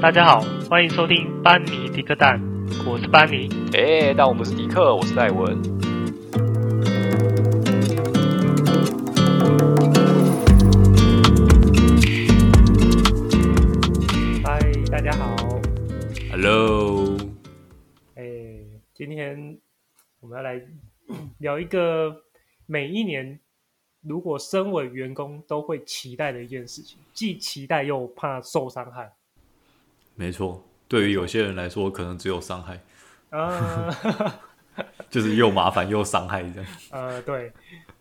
大家好，欢迎收听班尼迪克蛋，我是班尼。哎，但我不是迪克，我是戴文。嗨，大家好。Hello。哎，今天我们要来聊一个每一年。如果身为员工都会期待的一件事情，既期待又怕受伤害。没错，对于有些人来说，可能只有伤害啊 就是又麻烦又伤害这样。呃，对。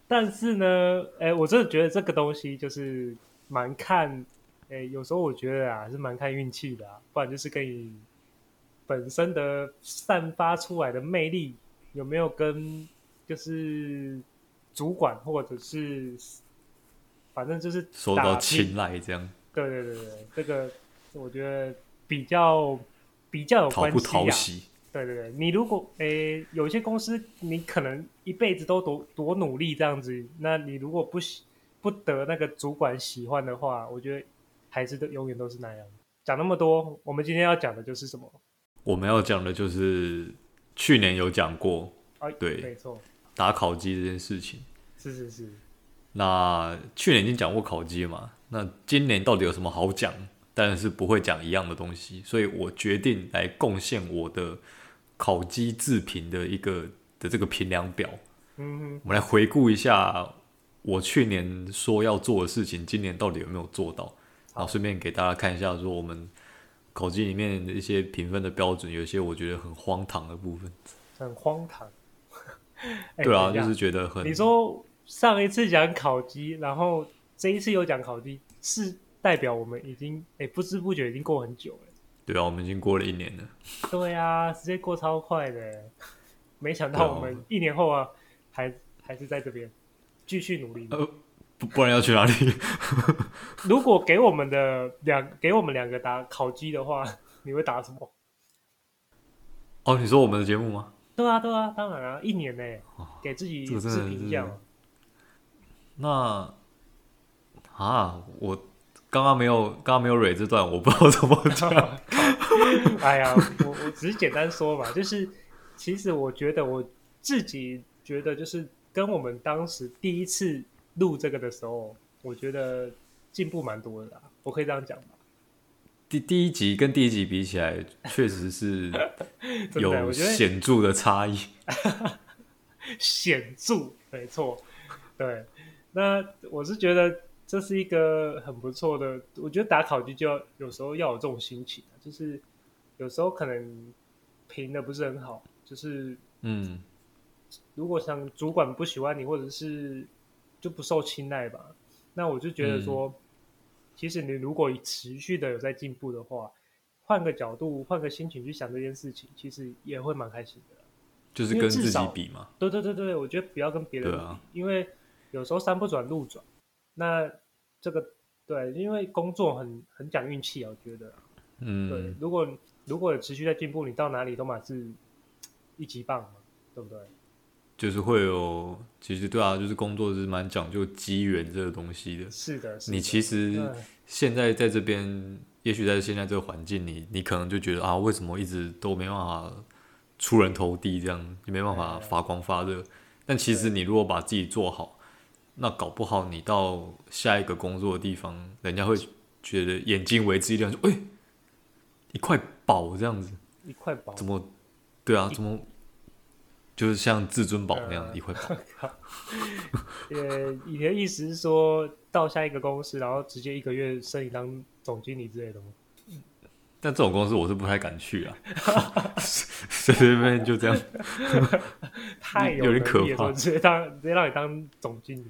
但是呢，哎，我真的觉得这个东西就是蛮看，哎，有时候我觉得啊，是蛮看运气的啊，不然就是跟你本身的散发出来的魅力有没有跟，就是。主管或者是，反正就是受到青睐这样。对对对对，这个我觉得比较比较有关系啊。讨不讨喜？对对对，你如果诶有些公司你可能一辈子都多多努力这样子，那你如果不喜不得那个主管喜欢的话，我觉得还是都永远都是那样。讲那么多，我们今天要讲的就是什么？我们要讲的就是去年有讲过，哎，对，没错。打烤鸡这件事情，是是是。那去年已经讲过烤鸡嘛？那今年到底有什么好讲？但是不会讲一样的东西，所以我决定来贡献我的烤鸡制评的一个的这个评量表。嗯哼，我们来回顾一下我去年说要做的事情，今年到底有没有做到？然后顺便给大家看一下，说我们烤鸡里面的一些评分的标准，有些我觉得很荒唐的部分。很荒唐。欸、对啊，就是觉得很。你说上一次讲烤鸡，然后这一次又讲烤鸡，是代表我们已经哎、欸、不知不觉已经过很久了。对啊，我们已经过了一年了。对啊，时间过超快的，没想到我们一年后啊，还还是在这边继续努力。呃，不，不然要去哪里？如果给我们的两给我们两个打烤鸡的话，你会打什么？哦，你说我们的节目吗？对啊，对啊，当然啊，一年呢，给自己自评一下。那啊，我刚刚没有，刚刚没有蕊这段，我不知道怎么讲。哎呀，我我只是简单说吧，就是其实我觉得我自己觉得，就是跟我们当时第一次录这个的时候，我觉得进步蛮多的啦。我可以这样讲吗？第第一集跟第一集比起来，确实是 有显著的差异。显著，没错。对，那我是觉得这是一个很不错的。我觉得打烤鸡就要有时候要有这种心情，就是有时候可能评的不是很好，就是嗯，如果想主管不喜欢你，或者是就不受青睐吧，那我就觉得说。嗯其实你如果持续的有在进步的话，换个角度，换个心情去想这件事情，其实也会蛮开心的。就是跟自己比嘛。对对对对，我觉得不要跟别人比，啊、因为有时候山不转路转。那这个对，因为工作很很讲运气啊，我觉得。嗯。对，如果如果持续在进步，你到哪里都嘛是一级棒嘛，对不对？就是会有，其实对啊，就是工作是蛮讲究机缘这个东西的。是的，是的。你其实现在在这边，也许在现在这个环境里，你可能就觉得啊，为什么一直都没办法出人头地，这样你没办法发光发热。但其实你如果把自己做好，那搞不好你到下一个工作的地方，人家会觉得眼睛为之一亮，说：“哎，一块宝这样子，一块宝怎么？对啊，怎么？”就是像至尊宝那样一块宝。呃，你的意思是说到下一个公司，然后直接一个月升你当总经理之类的吗？但这种公司我是不太敢去啊，随随便便就这样，太有，有点可怕，直接当直接让你当总经理，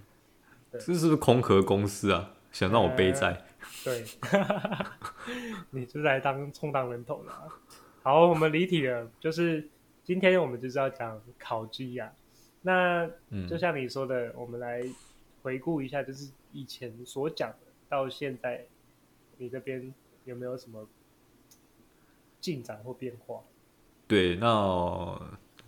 这是不是空壳公司啊？想让我背债？呃、对，你就是来当充当人头的。好，我们离题了，就是。今天我们就是要讲烤鸡呀，那就像你说的，嗯、我们来回顾一下，就是以前所讲的，到现在你这边有没有什么进展或变化？对，那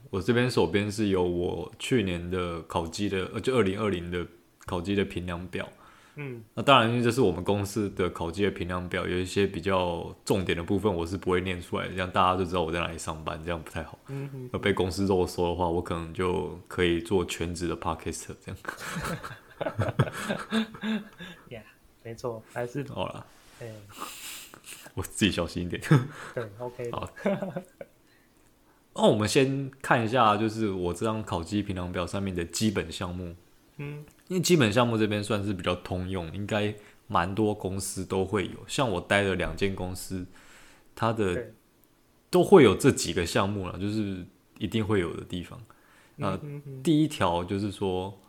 我这边手边是有我去年的烤鸡的，呃，就二零二零的烤鸡的评量表。嗯，那当然，因为这是我们公司的烤鸡的评量表，有一些比较重点的部分，我是不会念出来的，这样大家就知道我在哪里上班，这样不太好。嗯嗯。要被公司肉搜的话，我可能就可以做全职的 Podcast 这样。呀，yeah, 没错，还是好了我自己小心一点。对，OK。好。那我们先看一下，就是我这张烤鸡评量表上面的基本项目。嗯。因为基本项目这边算是比较通用，应该蛮多公司都会有。像我待的两间公司，它的都会有这几个项目了，就是一定会有的地方。那第一条就是说，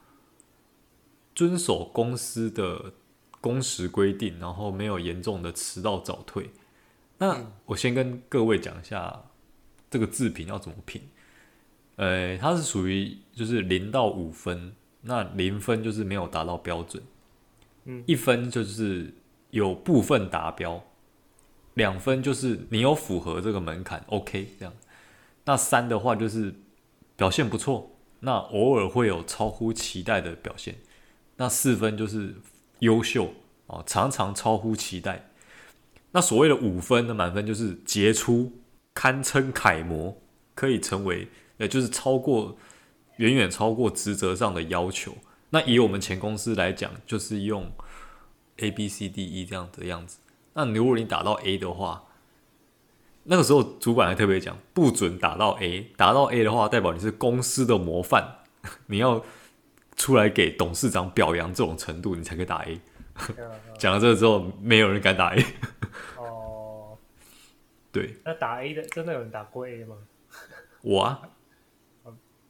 遵守公司的工时规定，然后没有严重的迟到早退。那我先跟各位讲一下这个自评要怎么评。呃，它是属于就是零到五分。那零分就是没有达到标准，嗯，一分就是有部分达标，两分就是你有符合这个门槛，OK 这样。那三的话就是表现不错，那偶尔会有超乎期待的表现。那四分就是优秀哦，常常超乎期待。那所谓的五分的满分就是杰出，堪称楷模，可以成为，也就是超过。远远超过职责上的要求。那以我们前公司来讲，就是用 A、B、C、D、E 这样的样子。那如果你打到 A 的话，那个时候主管还特别讲，不准打到 A。打到 A 的话，代表你是公司的模范，你要出来给董事长表扬这种程度，你才可以打 A。讲了这个之后，没有人敢打 A。哦，对。那打 A 的，真的有人打过 A 吗？我啊。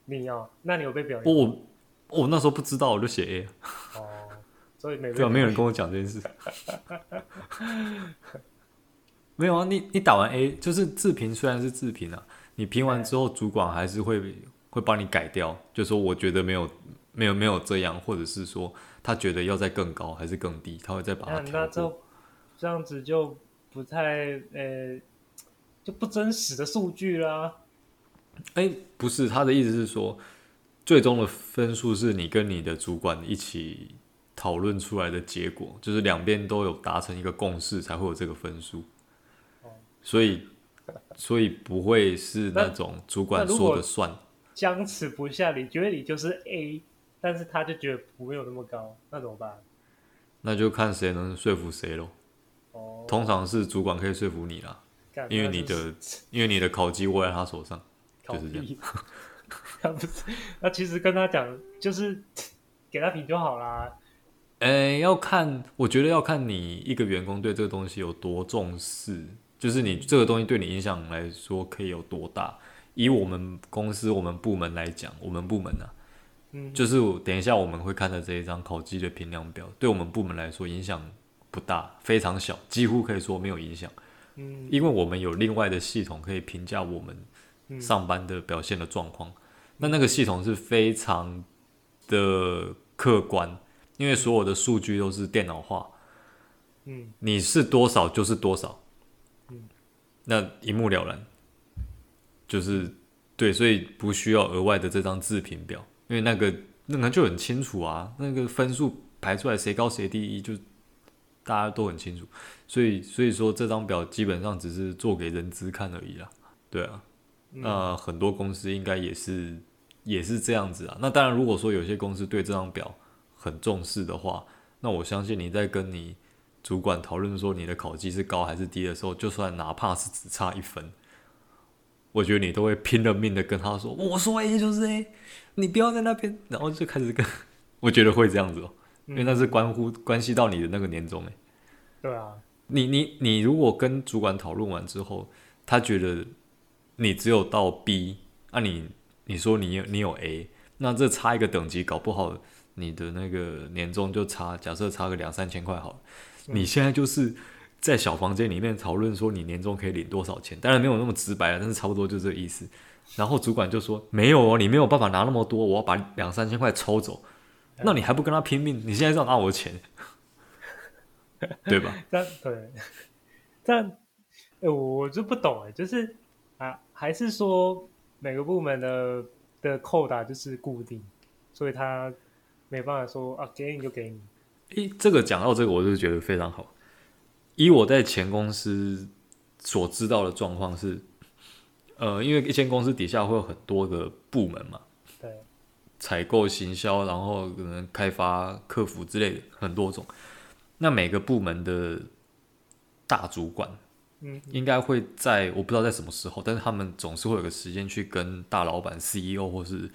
你要？那你有被表扬？我我那时候不知道，我就写 A。哦，所以没对啊，没有人跟我讲这件事。没有啊，你你打完 A 就是自评，虽然是自评啊，你评完之后，主管还是会会帮你改掉，就说我觉得没有没有没有这样，或者是说他觉得要再更高还是更低，他会再把它调过。那这这样子就不太呃，就不真实的数据啦。哎，不是，他的意思是说，最终的分数是你跟你的主管一起讨论出来的结果，就是两边都有达成一个共识，才会有这个分数。所以，所以不会是那种主管说的算。僵持不下，你觉得你就是 A，但是他就觉得不会有那么高，那怎么办？那就看谁能说服谁喽。哦，通常是主管可以说服你啦，因为你的因为你的考绩握在他手上。就是这样，他不是，那其实跟他讲，就是 给他评就好啦。诶、欸，要看，我觉得要看你一个员工对这个东西有多重视，就是你这个东西对你影响来说可以有多大。以我们公司我们部门来讲，我们部门呢、啊，嗯，就是等一下我们会看的这一张考绩的评量表，对我们部门来说影响不大，非常小，几乎可以说没有影响。嗯，因为我们有另外的系统可以评价我们。上班的表现的状况，那那个系统是非常的客观，因为所有的数据都是电脑化，嗯，你是多少就是多少，嗯，那一目了然，就是对，所以不需要额外的这张自评表，因为那个那个就很清楚啊，那个分数排出来谁高谁低就大家都很清楚，所以所以说这张表基本上只是做给人资看而已啦，对啊。那、呃、很多公司应该也是也是这样子啊。那当然，如果说有些公司对这张表很重视的话，那我相信你在跟你主管讨论说你的考绩是高还是低的时候，就算哪怕是只差一分，我觉得你都会拼了命的跟他说：“我说 A 就是 A，你不要在那边。”然后就开始跟，我觉得会这样子哦、喔，因为那是关乎关系到你的那个年终诶。对啊，你你你如果跟主管讨论完之后，他觉得。你只有到 B，那、啊、你你说你有你有 A，那这差一个等级，搞不好你的那个年终就差，假设差个两三千块好了。嗯、你现在就是在小房间里面讨论说你年终可以领多少钱，当然没有那么直白了，但是差不多就这个意思。然后主管就说没有哦，你没有办法拿那么多，我要把两三千块抽走，那你还不跟他拼命？你现在是要拿我的钱，对吧？但对，但哎，我就不懂哎，就是。啊，还是说每个部门的的扣打就是固定，所以他没办法说啊，给你就给你。诶，这个讲到这个，我就觉得非常好。以我在前公司所知道的状况是，呃，因为一间公司底下会有很多个部门嘛，对，采购、行销，然后可能开发、客服之类的很多种。那每个部门的大主管，嗯，应该会在我不知道在什么时候，但是他们总是会有个时间去跟大老板、CEO 或是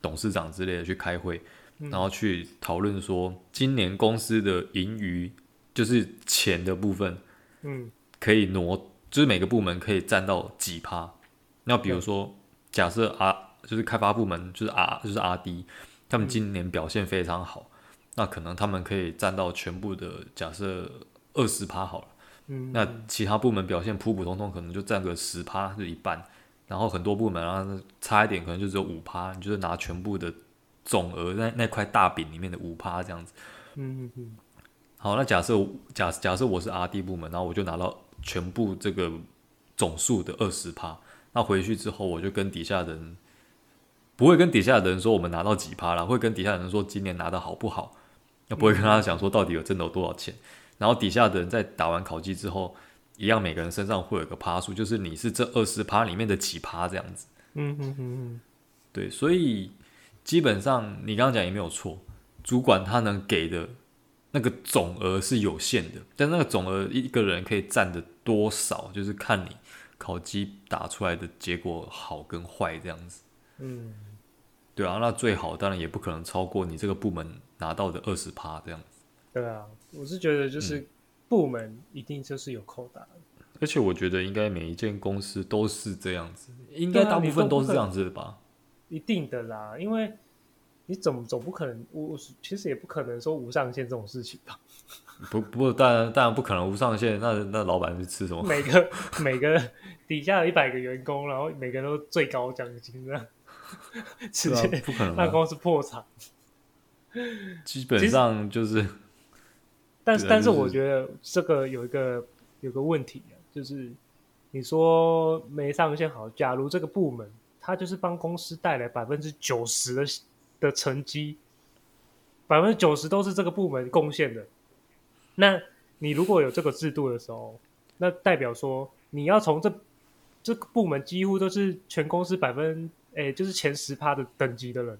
董事长之类的去开会，然后去讨论说今年公司的盈余。就是钱的部分，嗯，可以挪，就是每个部门可以占到几趴。那比如说，假设啊，就是开发部门，就是 R，就是 RD，他们今年表现非常好，那可能他们可以占到全部的假设二十趴好了。嗯，那其他部门表现普普通通，可能就占个十趴，就一半。然后很多部门啊，差一点可能就只有五趴，你就是拿全部的总额那那块大饼里面的五趴这样子。嗯嗯嗯。好，那假设假假设我是 RD 部门，然后我就拿到全部这个总数的二十趴，那回去之后我就跟底下的人，不会跟底下的人说我们拿到几趴了，会跟底下的人说今年拿的好不好，那不会跟他讲说到底有真的有多少钱，然后底下的人在打完考绩之后，一样每个人身上会有个趴数，就是你是这二十趴里面的几趴这样子。嗯嗯嗯，对，所以基本上你刚刚讲也没有错，主管他能给的。那个总额是有限的，但那个总额一个人可以占的多少，就是看你考绩打出来的结果好跟坏这样子。嗯，对啊，那最好当然也不可能超过你这个部门拿到的二十趴这样子。对啊，我是觉得就是部门一定就是有扣打，嗯，而且我觉得应该每一件公司都是这样子，应该大部分都是这样子的吧？一定的啦，因为。你总总不可能，我其实也不可能说无上限这种事情吧？不不，当然当然不可能无上限。那那老板是吃什么？每个 每个底下有一百个员工，然后每个人都最高奖金这样，直接、啊、不可能，那公司破产。基本上就是，但是但是我觉得这个有一个有个问题啊，就是你说没上线好，假如这个部门他就是帮公司带来百分之九十的。的成绩百分之九十都是这个部门贡献的。那你如果有这个制度的时候，那代表说你要从这这个部门几乎都是全公司百分诶，就是前十趴的等级的人，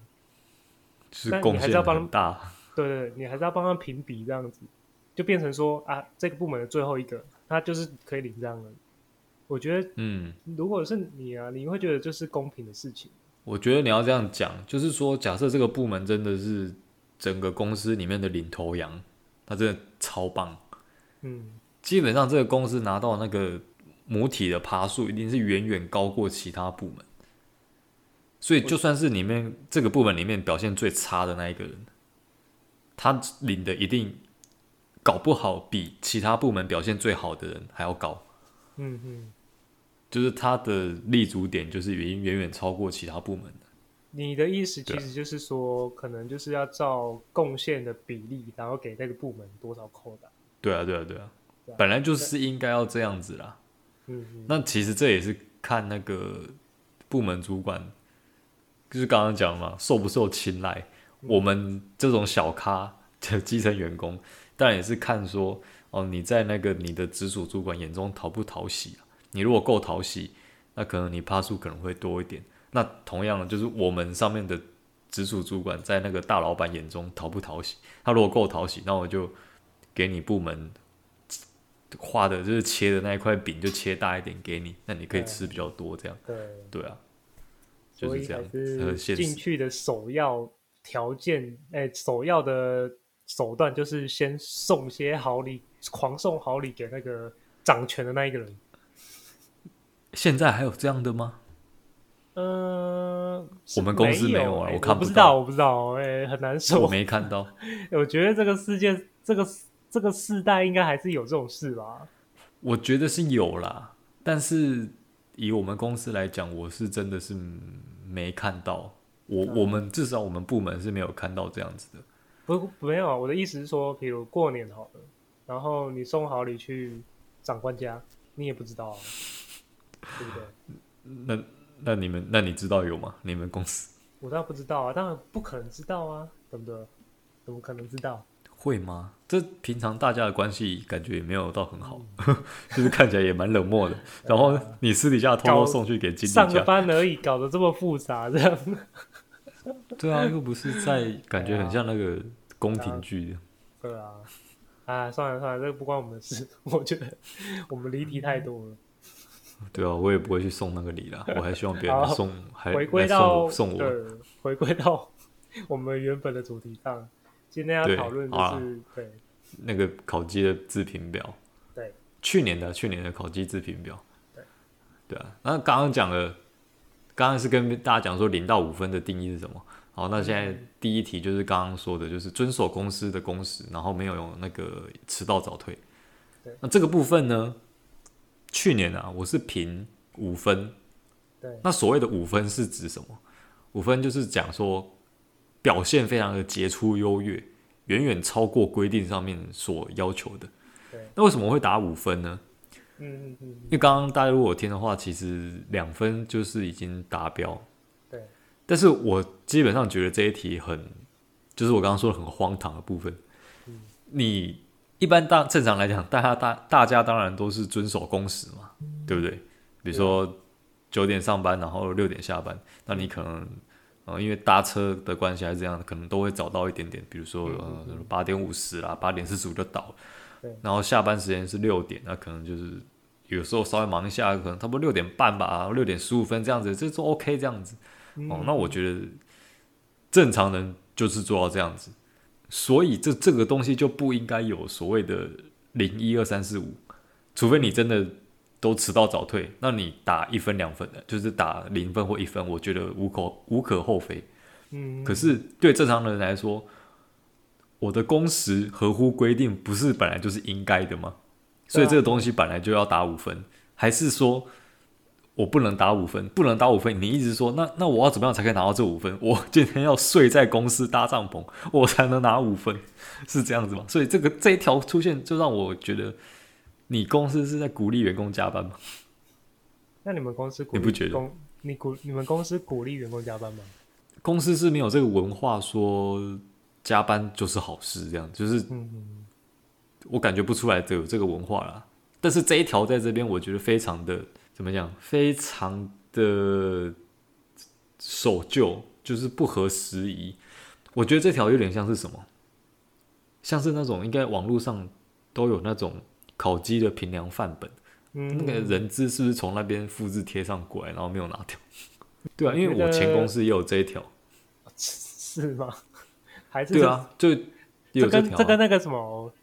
是贡献很大。对对对，你还是要帮他评比这样子，就变成说啊，这个部门的最后一个，他就是可以领这样的。我觉得，嗯，如果是你啊，你会觉得这是公平的事情。我觉得你要这样讲，就是说，假设这个部门真的是整个公司里面的领头羊，他真的超棒，嗯，基本上这个公司拿到那个母体的爬数，一定是远远高过其他部门。所以，就算是里面这个部门里面表现最差的那一个人，他领的一定搞不好比其他部门表现最好的人还要高。嗯嗯。就是他的立足点，就是已经远远超过其他部门的。你的意思其实就是说，可能就是要照贡献的比例，然后给那个部门多少扣的。对啊，对啊，对啊，本来就是应该要这样子啦。嗯嗯。那其实这也是看那个部门主管，就是刚刚讲嘛，受不受青睐。我们这种小咖的基层员工，当然也是看说，哦，你在那个你的直属主管眼中讨不讨喜啊？你如果够讨喜，那可能你趴数可能会多一点。那同样的，就是我们上面的直属主管在那个大老板眼中讨不讨喜？他如果够讨喜，那我就给你部门画的就是切的那一块饼就切大一点给你，那你可以吃比较多这样。对对啊，就是这样。进去的首要条件，哎，首要的手段就是先送些好礼，狂送好礼给那个掌权的那一个人。现在还有这样的吗？嗯、呃，我们公司没有啊，欸、我看不到，不知道，我不知道，哎、欸，很难说，我没看到。我觉得这个世界，这个这个世代应该还是有这种事吧？我觉得是有啦，但是以我们公司来讲，我是真的是没看到。我、嗯、我们至少我们部门是没有看到这样子的。不，没有啊。我的意思是说，比如过年好了，然后你送好礼去长官家，你也不知道啊。对不对？那那你们那你知道有吗？你们公司？我倒不知道啊，当然不可能知道啊，对不对？怎么可能知道？会吗？这平常大家的关系感觉也没有到很好，嗯、就是看起来也蛮冷漠的。然后你私底下偷偷送去给经理上个班而已，搞得这么复杂，这样。对啊，又不是在 感觉很像那个宫廷剧。对啊，啊，算了算了，这个不关我们的事。我觉得我们离题太多了。对啊，我也不会去送那个礼啦。我还希望别人送，还回归到送我，对，回归到我们原本的主题上。今天要讨论的是对，对那个烤鸡的自评表。对，去年的去年的烤鸡自评表。对，对啊。那刚刚讲了。刚刚是跟大家讲说零到五分的定义是什么？好，那现在第一题就是刚刚说的，就是遵守公司的工时，然后没有用那个迟到早退。对，那这个部分呢，去年啊，我是评五分。对，那所谓的五分是指什么？五分就是讲说表现非常的杰出优越，远远超过规定上面所要求的。对，那为什么会打五分呢？嗯嗯嗯，因为刚刚大家如果听的话，其实两分就是已经达标。对，但是我基本上觉得这一题很，就是我刚刚说的很荒唐的部分。嗯，你一般大正常来讲，大家大大家当然都是遵守工时嘛，嗯，对不对？比如说九点上班，然后六点下班，那你可能呃因为搭车的关系还是这样，可能都会早到一点点，比如说呃八点五十啦，八点四十五就到了。然后下班时间是六点，那可能就是有时候稍微忙一下，可能差不多六点半吧，六点十五分这样子，这都 OK 这样子。哦，那我觉得正常人就是做到这样子，所以这这个东西就不应该有所谓的零一二三四五，除非你真的都迟到早退，那你打一分两分的，就是打零分或一分，我觉得无可无可厚非。嗯，可是对正常人来说。我的工时合乎规定，不是本来就是应该的吗？所以这个东西本来就要打五分，还是说我不能打五分？不能打五分？你一直说那那我要怎么样才可以拿到这五分？我今天要睡在公司搭帐篷，我才能拿五分，是这样子吗？所以这个这一条出现，就让我觉得你公司是在鼓励员工加班吗？那你们公司鼓励你不觉得？你鼓你们公司鼓励员工加班吗？公司是没有这个文化说。加班就是好事，这样就是，我感觉不出来的有这个文化啦。但是这一条在这边，我觉得非常的怎么讲，非常的守旧，就是不合时宜。我觉得这条有点像是什么，像是那种应该网络上都有那种烤鸡的评量范本，嗯，那个人资是不是从那边复制贴上过来，然后没有拿掉？对啊，因为我前公司也有这一条，是吗？还是对啊，就有这跟这跟那个什么，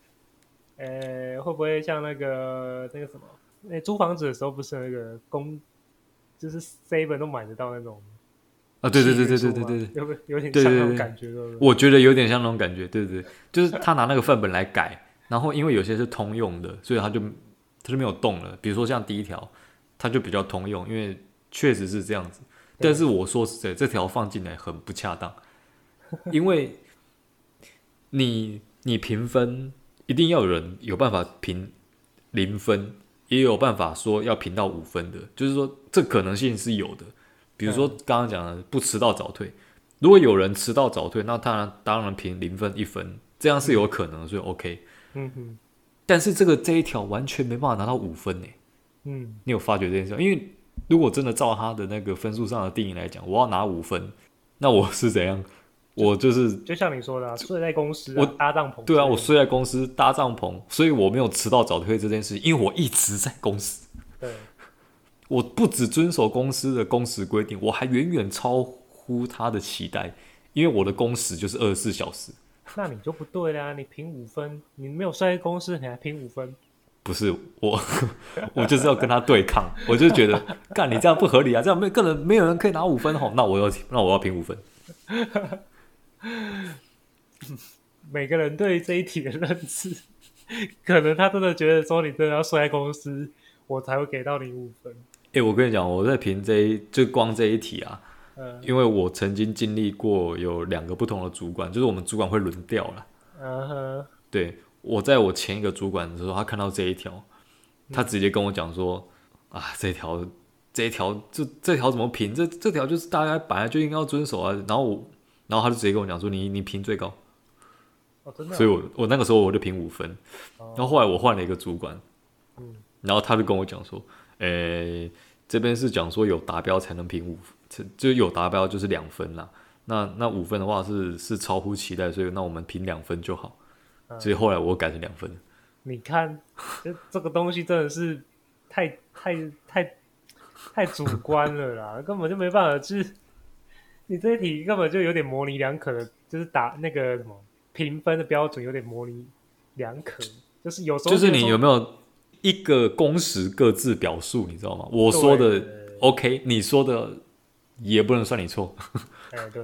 呃、欸，会不会像那个那个什么？那、欸、租房子的时候不是那个公，就是 seven 都买得到那种啊？对对对对对对对对，有有点像那种感觉，对对对对，我觉得有点像那种感觉，对对对，就是他拿那个范本来改，然后因为有些是通用的，所以他就他就没有动了。比如说像第一条，他就比较通用，因为确实是这样子。但是我说实在，这条放进来很不恰当，因为。你你评分一定要有人有办法评零分，也有办法说要评到五分的，就是说这可能性是有的。比如说刚刚讲的不迟到早退，如果有人迟到早退，那当然当然评零分一分，这样是有可能，所以 OK。嗯哼。但是这个这一条完全没办法拿到五分呢。嗯。你有发觉这件事？因为如果真的照他的那个分数上的定义来讲，我要拿五分，那我是怎样？我就是，就像你说的、啊，睡在公司、啊，我搭帐篷。对啊，我睡在公司搭帐篷，所以我没有迟到早退这件事，因为我一直在公司。对，我不只遵守公司的工时规定，我还远远超乎他的期待，因为我的工时就是二十四小时。那你就不对啦，你评五分，你没有睡在公司，你还评五分？不是我，我就是要跟他对抗，我就觉得干你这样不合理啊，这样没个人没有人可以拿五分吼，那我要那我要评五分。每个人对这一题的认知，可能他真的觉得说你真的要摔公司，我才会给到你五分。哎、欸，我跟你讲，我在评这一就光这一题啊，嗯、因为我曾经经历过有两个不同的主管，就是我们主管会轮调了。嗯哼，对，我在我前一个主管的时候，他看到这一条，他直接跟我讲说：“嗯、啊，这条这一条这这条怎么评？这这条就是大家本来就应该要遵守啊。”然后我。然后他就直接跟我讲说：“你你评最高。”哦，真的、啊。所以我我那个时候我就评五分，然后后来我换了一个主管，嗯，然后他就跟我讲说，诶、欸，这边是讲说有达标才能评五，就有达标就是两分啦。那那五分的话是是超乎期待，所以那我们评两分就好。嗯、所以后来我改成两分。你看，这这个东西真的是太太太太主观了啦，根本就没办法去。你这一题根本就有点模棱两可的，就是打那个什么评分的标准有点模棱两可，就是有时候就是你有没有一个公式各自表述，你知道吗？我说的 OK，你说的也不能算你错。哎、欸，对，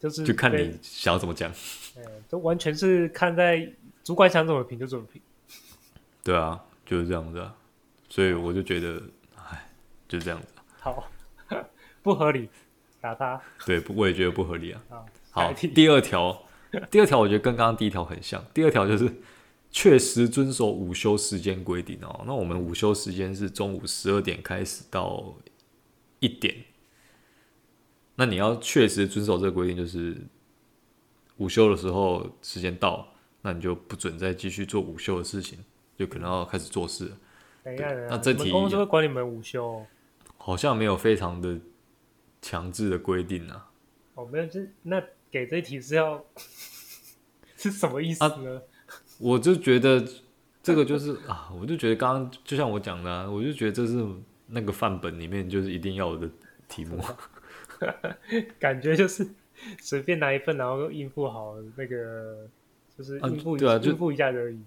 就是就看你想要怎么讲。哎、欸，就完全是看在主管想怎么评就怎么评。对啊，就是这样子啊，所以我就觉得，哎，就这样子。好，不合理。打他，对，我也觉得不合理啊。好，第二条，第二条我觉得跟刚刚第一条很像。第二条就是确实遵守午休时间规定哦。那我们午休时间是中午十二点开始到一点。那你要确实遵守这个规定，就是午休的时候时间到，那你就不准再继续做午休的事情，就可能要开始做事了。等一下，那这题公司会管你们午休？好像没有非常的。强制的规定啊？哦，没有，这那给这一题是要 是什么意思呢？啊、我就觉得这个就是啊，我就觉得刚刚就像我讲的、啊，我就觉得这是那个范本里面就是一定要有的题目，感觉就是随便拿一份，然后应付好那个，就是应付、啊对啊、应付一下而已。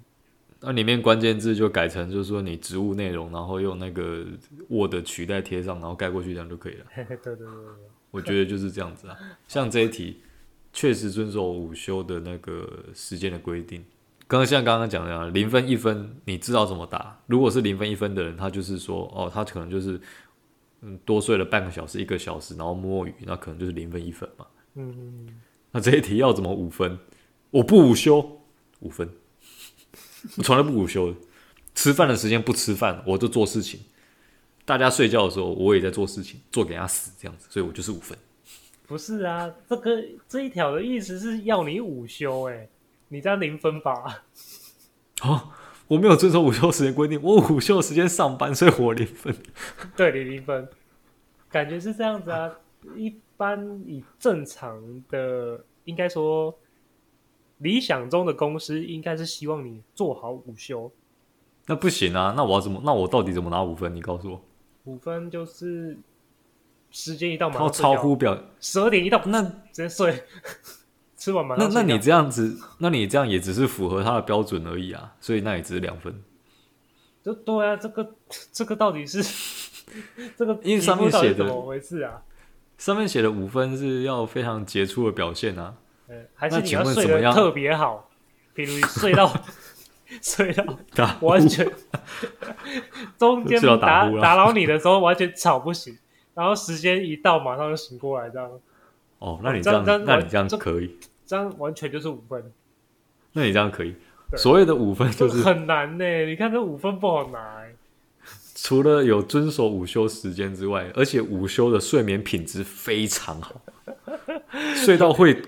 那里面关键字就改成就是说你植物内容，然后用那个 Word 取代贴上，然后盖过去这样就可以了。对对对对，我觉得就是这样子啊。像这一题，确实遵守午休的那个时间的规定。刚刚像刚刚讲的啊，零分一分，你知道怎么打？如果是零分一分的人，他就是说哦，他可能就是嗯多睡了半个小时、一个小时，然后摸鱼，那可能就是零分一分嘛。嗯嗯嗯。那这一题要怎么五分？我不午休，五分。我从来不午休，吃饭的时间不吃饭，我就做事情。大家睡觉的时候，我也在做事情，做给他死这样子，所以我就是五分。不是啊，这个这一条的意思是要你午休，哎，你这样零分吧？哦，我没有遵守午休时间规定，我午休时间上班，所以我零分。对，你零分，感觉是这样子啊。一般以正常的，应该说。理想中的公司应该是希望你做好午休，那不行啊！那我要怎么？那我到底怎么拿五分？你告诉我。五分就是时间一到马上超乎表，十二点一到，那直接睡，吃完马上那那你这样子，那你这样也只是符合他的标准而已啊！所以那也只是两分。就对啊，这个这个到底是这个因为上面写的怎么回事啊？上面写的五分是要非常杰出的表现啊。还是你要睡得特别好，比如睡到 睡到完全 中间打打扰你的时候完全吵不醒，然后时间一到马上就醒过来这样。哦，那你这样，那你这样可以，这样完全就是五分。那你这样可以，所谓的五分就是很难呢。你看这五分不好拿。除了有遵守午休时间之外，而且午休的睡眠品质非常好，睡到会。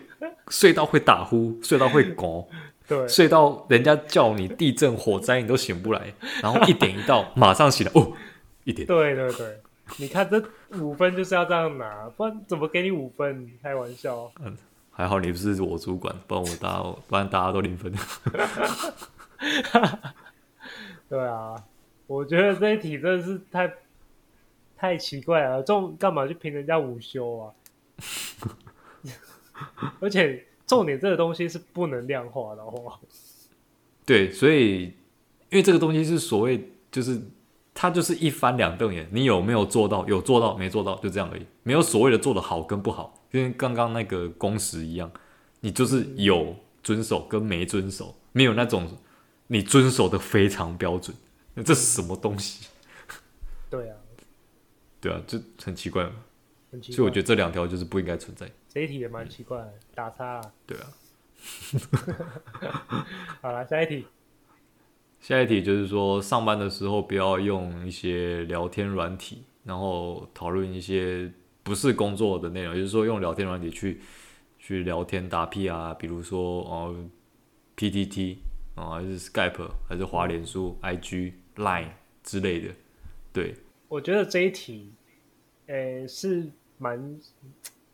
睡到会打呼，睡到会 拱，对，睡到人家叫你地震火灾你都醒不来，然后一点一到 马上醒来哦，一点，对对对，你看这五分就是要这样拿，不然怎么给你五分？开玩笑，嗯，还好你不是我主管，不然我大家不然大家都零分。对啊，我觉得这一题真的是太太奇怪了，这种干嘛去评人家午休啊？而且重点，这个东西是不能量化的，好对，所以因为这个东西是所谓，就是它就是一翻两瞪眼，你有没有做到？有做到没做到？就这样而已，没有所谓的做的好跟不好，跟刚刚那个工时一样，你就是有遵守跟没遵守，没有那种你遵守的非常标准，那这是什么东西？对啊，对啊，这很奇怪嘛。所以我觉得这两条就是不应该存在。这一题也蛮奇怪的，打叉。对啊。好了，下一题。下一题就是说，上班的时候不要用一些聊天软体，然后讨论一些不是工作的内容，也就是说用聊天软体去去聊天打屁啊，比如说哦，PTT 啊、哦，还是 Skype，还是滑脸书、嗯、IG、Line 之类的。对，我觉得这一题，诶、欸，是蛮，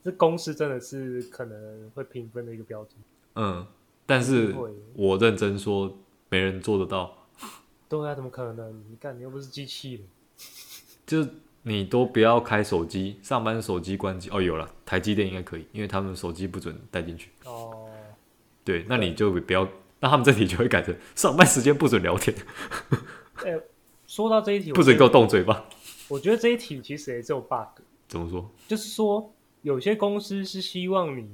这公司真的是可能会评分的一个标准。嗯，但是我认真说，没人做得到。对啊，怎么可能？你干，你又不是机器人。就你都不要开手机，上班手机关机。哦，有了，台积电应该可以，因为他们手机不准带进去。哦。对，那你就不要，那他们这题就会改成上班时间不准聊天。哎、欸。说到这一题，不准给我动嘴巴。我觉得这一题其实也是有 bug。怎么说？就是说，有些公司是希望你，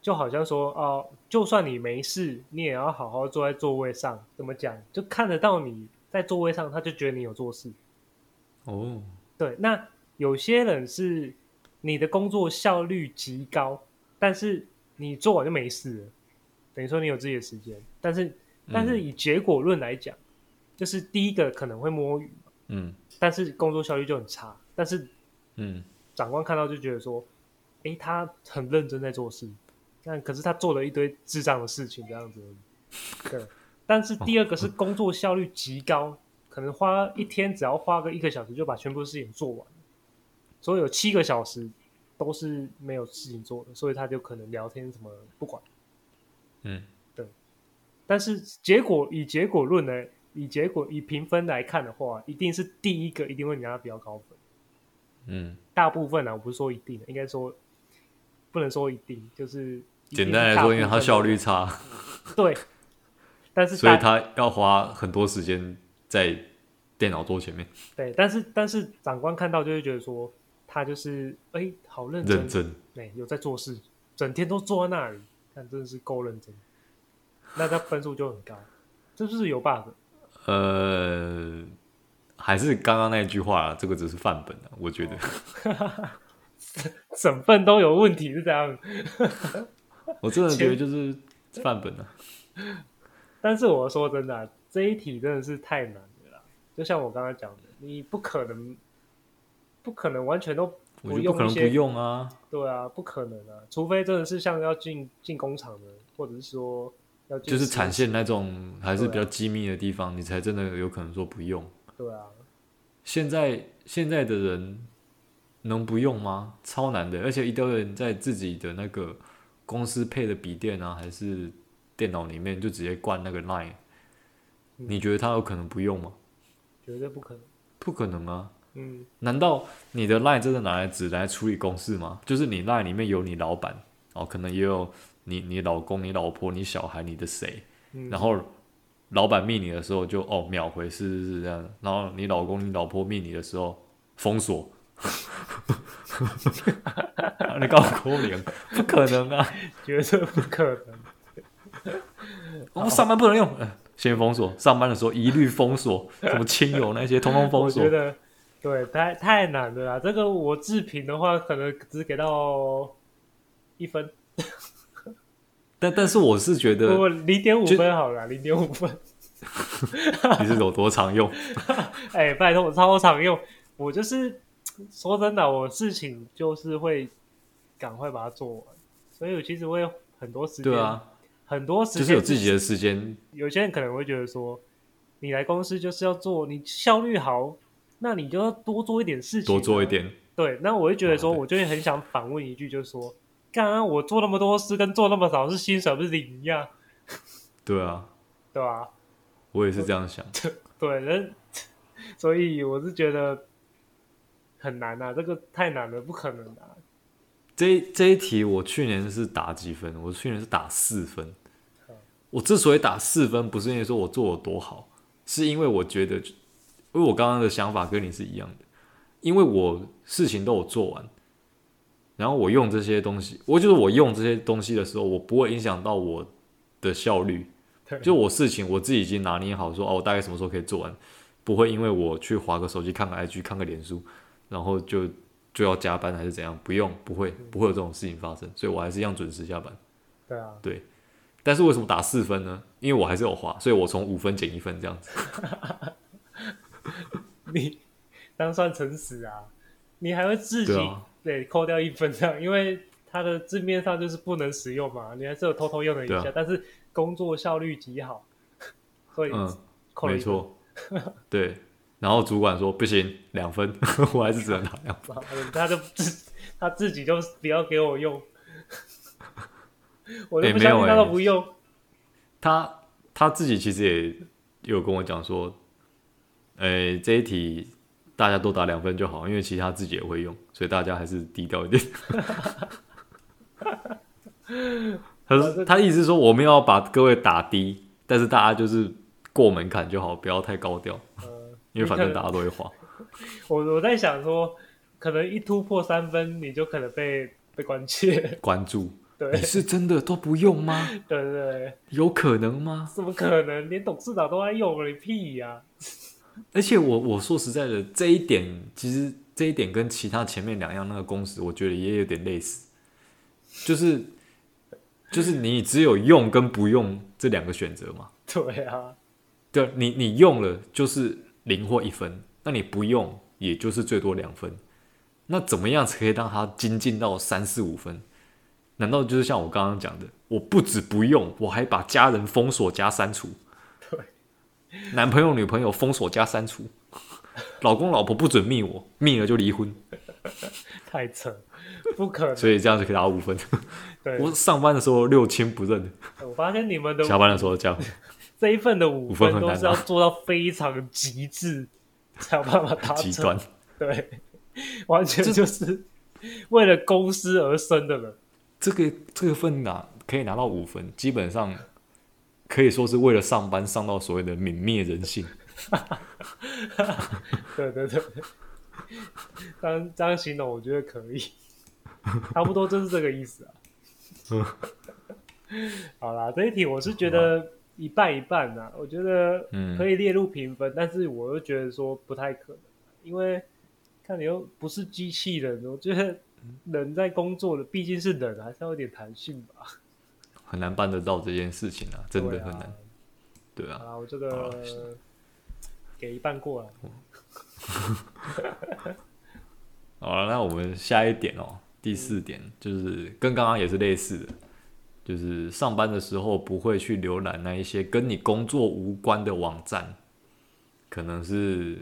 就好像说，哦，就算你没事，你也要好好坐在座位上。怎么讲？就看得到你在座位上，他就觉得你有做事。哦，对。那有些人是你的工作效率极高，但是你做完就没事了，等于说你有自己的时间。但是，但是以结果论来讲。嗯就是第一个可能会摸鱼，嗯，但是工作效率就很差。但是，嗯，长官看到就觉得说，哎、欸，他很认真在做事，但可是他做了一堆智障的事情这样子。对，但是第二个是工作效率极高，哦、可能花一天只要花个一个小时就把全部事情做完，所以有七个小时都是没有事情做的，所以他就可能聊天什么不管。嗯，对。但是结果以结果论呢？以结果以评分来看的话，一定是第一个一定会拿到比较高分。嗯，大部分呢、啊，我不是说一定的，应该说不能说一定，就是简单来说，因为它效率差。对，但是所以他要花很多时间在电脑桌前面。对，但是但是长官看到就会觉得说，他就是哎、欸，好认真，认真，对，有在做事，整天都坐在那里，看真的是够认真，那他分数就很高，这就是有 bug。呃，还是刚刚那句话，这个只是范本啊，我觉得。整份都有问题是这样。我真的觉得就是范本啊。但是我说真的、啊，这一题真的是太难了啦。就像我刚刚讲的，你不可能，不可能完全都不用，不可能不用啊。对啊，不可能啊，除非真的是像要进进工厂的，或者是说要。就是产线那种还是比较机密的地方，啊、你才真的有可能说不用。对啊，现在现在的人能不用吗？超难的，而且一堆人在自己的那个公司配的笔电啊，还是电脑里面就直接灌那个 Line，、嗯、你觉得他有可能不用吗？绝对不可能，不可能啊！嗯，难道你的 Line 真的拿来只来处理公事吗？就是你 Line 里面有你老板哦，可能也有。你你老公、你老婆、你小孩、你的谁？嗯、然后老板密你的时候就哦秒回是是是这样，然后你老公、你老婆密你的时候封锁，你告诉我脸，不可能啊，绝对不可能。我们上班不能用，先封锁。上班的时候一律封锁，什么亲友那些通通封锁。我觉得对，太太难了啦。这个我置评的话，可能只给到一分。但但是我是觉得，我零点五分好了，零点五分。你是有多常用？哎、欸，拜托我超常用。我就是说真的，我事情就是会赶快把它做完，所以我其实会有很多时间。对啊，很多时间就是有自己的时间。有些人可能会觉得说，你来公司就是要做，你效率好，那你就要多做一点事情，多做一点。对，那我会觉得说，我就会很想反问一句，就是说。刚刚我做那么多事，跟做那么少，是薪水不是领一样？对啊，对啊，我也是这样想。对，人，所以我是觉得很难啊，这个太难了，不可能啊。这一这一题我去年是打几分？我去年是打四分。我之所以打四分，不是因为说我做有多好，是因为我觉得，因为我刚刚的想法跟你是一样的，因为我事情都有做完。然后我用这些东西，我就是我用这些东西的时候，我不会影响到我的效率。就我事情我自己已经拿捏好说，说哦，我大概什么时候可以做完，不会因为我去划个手机、看个 IG、看个脸书，然后就就要加班还是怎样？不用，不会，不会有这种事情发生。所以我还是一样准时下班。对啊，对。但是为什么打四分呢？因为我还是有滑，所以我从五分减一分这样子。你当算诚实啊？你还会自己？对，扣掉一分这样，因为它的字面上就是不能使用嘛，你还是有偷偷用了一下，啊、但是工作效率极好，所以嗯，没错，对。然后主管说不行，两分，我还是只能拿两分。他就自他自己就不要给我用，我就不相信他都不用。欸欸、他他自己其实也有跟我讲说，呃、欸，这一题大家都打两分就好，因为其实他自己也会用，所以大家还是低调一点。他说他意思是说，我们要把各位打低，但是大家就是过门槛就好，不要太高调。因为反正大家都会画，我我在想说，可能一突破三分，你就可能被被关切、关注。对，你是真的都不用吗？对，对对，有可能吗？怎么可能？连董事长都在用，你屁呀、啊！而且我我说实在的，这一点其实这一点跟其他前面两样那个公式，我觉得也有点类似，就是就是你只有用跟不用这两个选择嘛。对啊，对，你你用了就是。零或一分，那你不用，也就是最多两分。那怎么样才可以让它精进到三四五分？难道就是像我刚刚讲的，我不止不用，我还把家人封锁加删除？对，男朋友女朋友封锁加删除，老公老婆不准密我，密了就离婚。太扯，不可能。所以这样子可以打五分。对，我上班的时候六亲不认。我发现你们的下班的时候这样。这一份的五分都是要做到非常极致，才有办法达成。极端，对，完全就是为了公司而生的人。这个这个份拿可以拿到五分，基本上可以说是为了上班上到所谓的泯灭人性。对 对对，这样这样形容我觉得可以，差不多就是这个意思啊。好啦，这一题我是觉得。一半一半呐、啊，我觉得可以列入评分，嗯，但是我又觉得说不太可能，因为看你又不是机器人，我觉得人在工作的毕竟是人，还是要有点弹性吧。很难办得到这件事情啊，真的很难。对啊，对啊，我这个给一半过来。好了，那我们下一点哦，第四点就是跟刚刚也是类似的。就是上班的时候不会去浏览那一些跟你工作无关的网站，可能是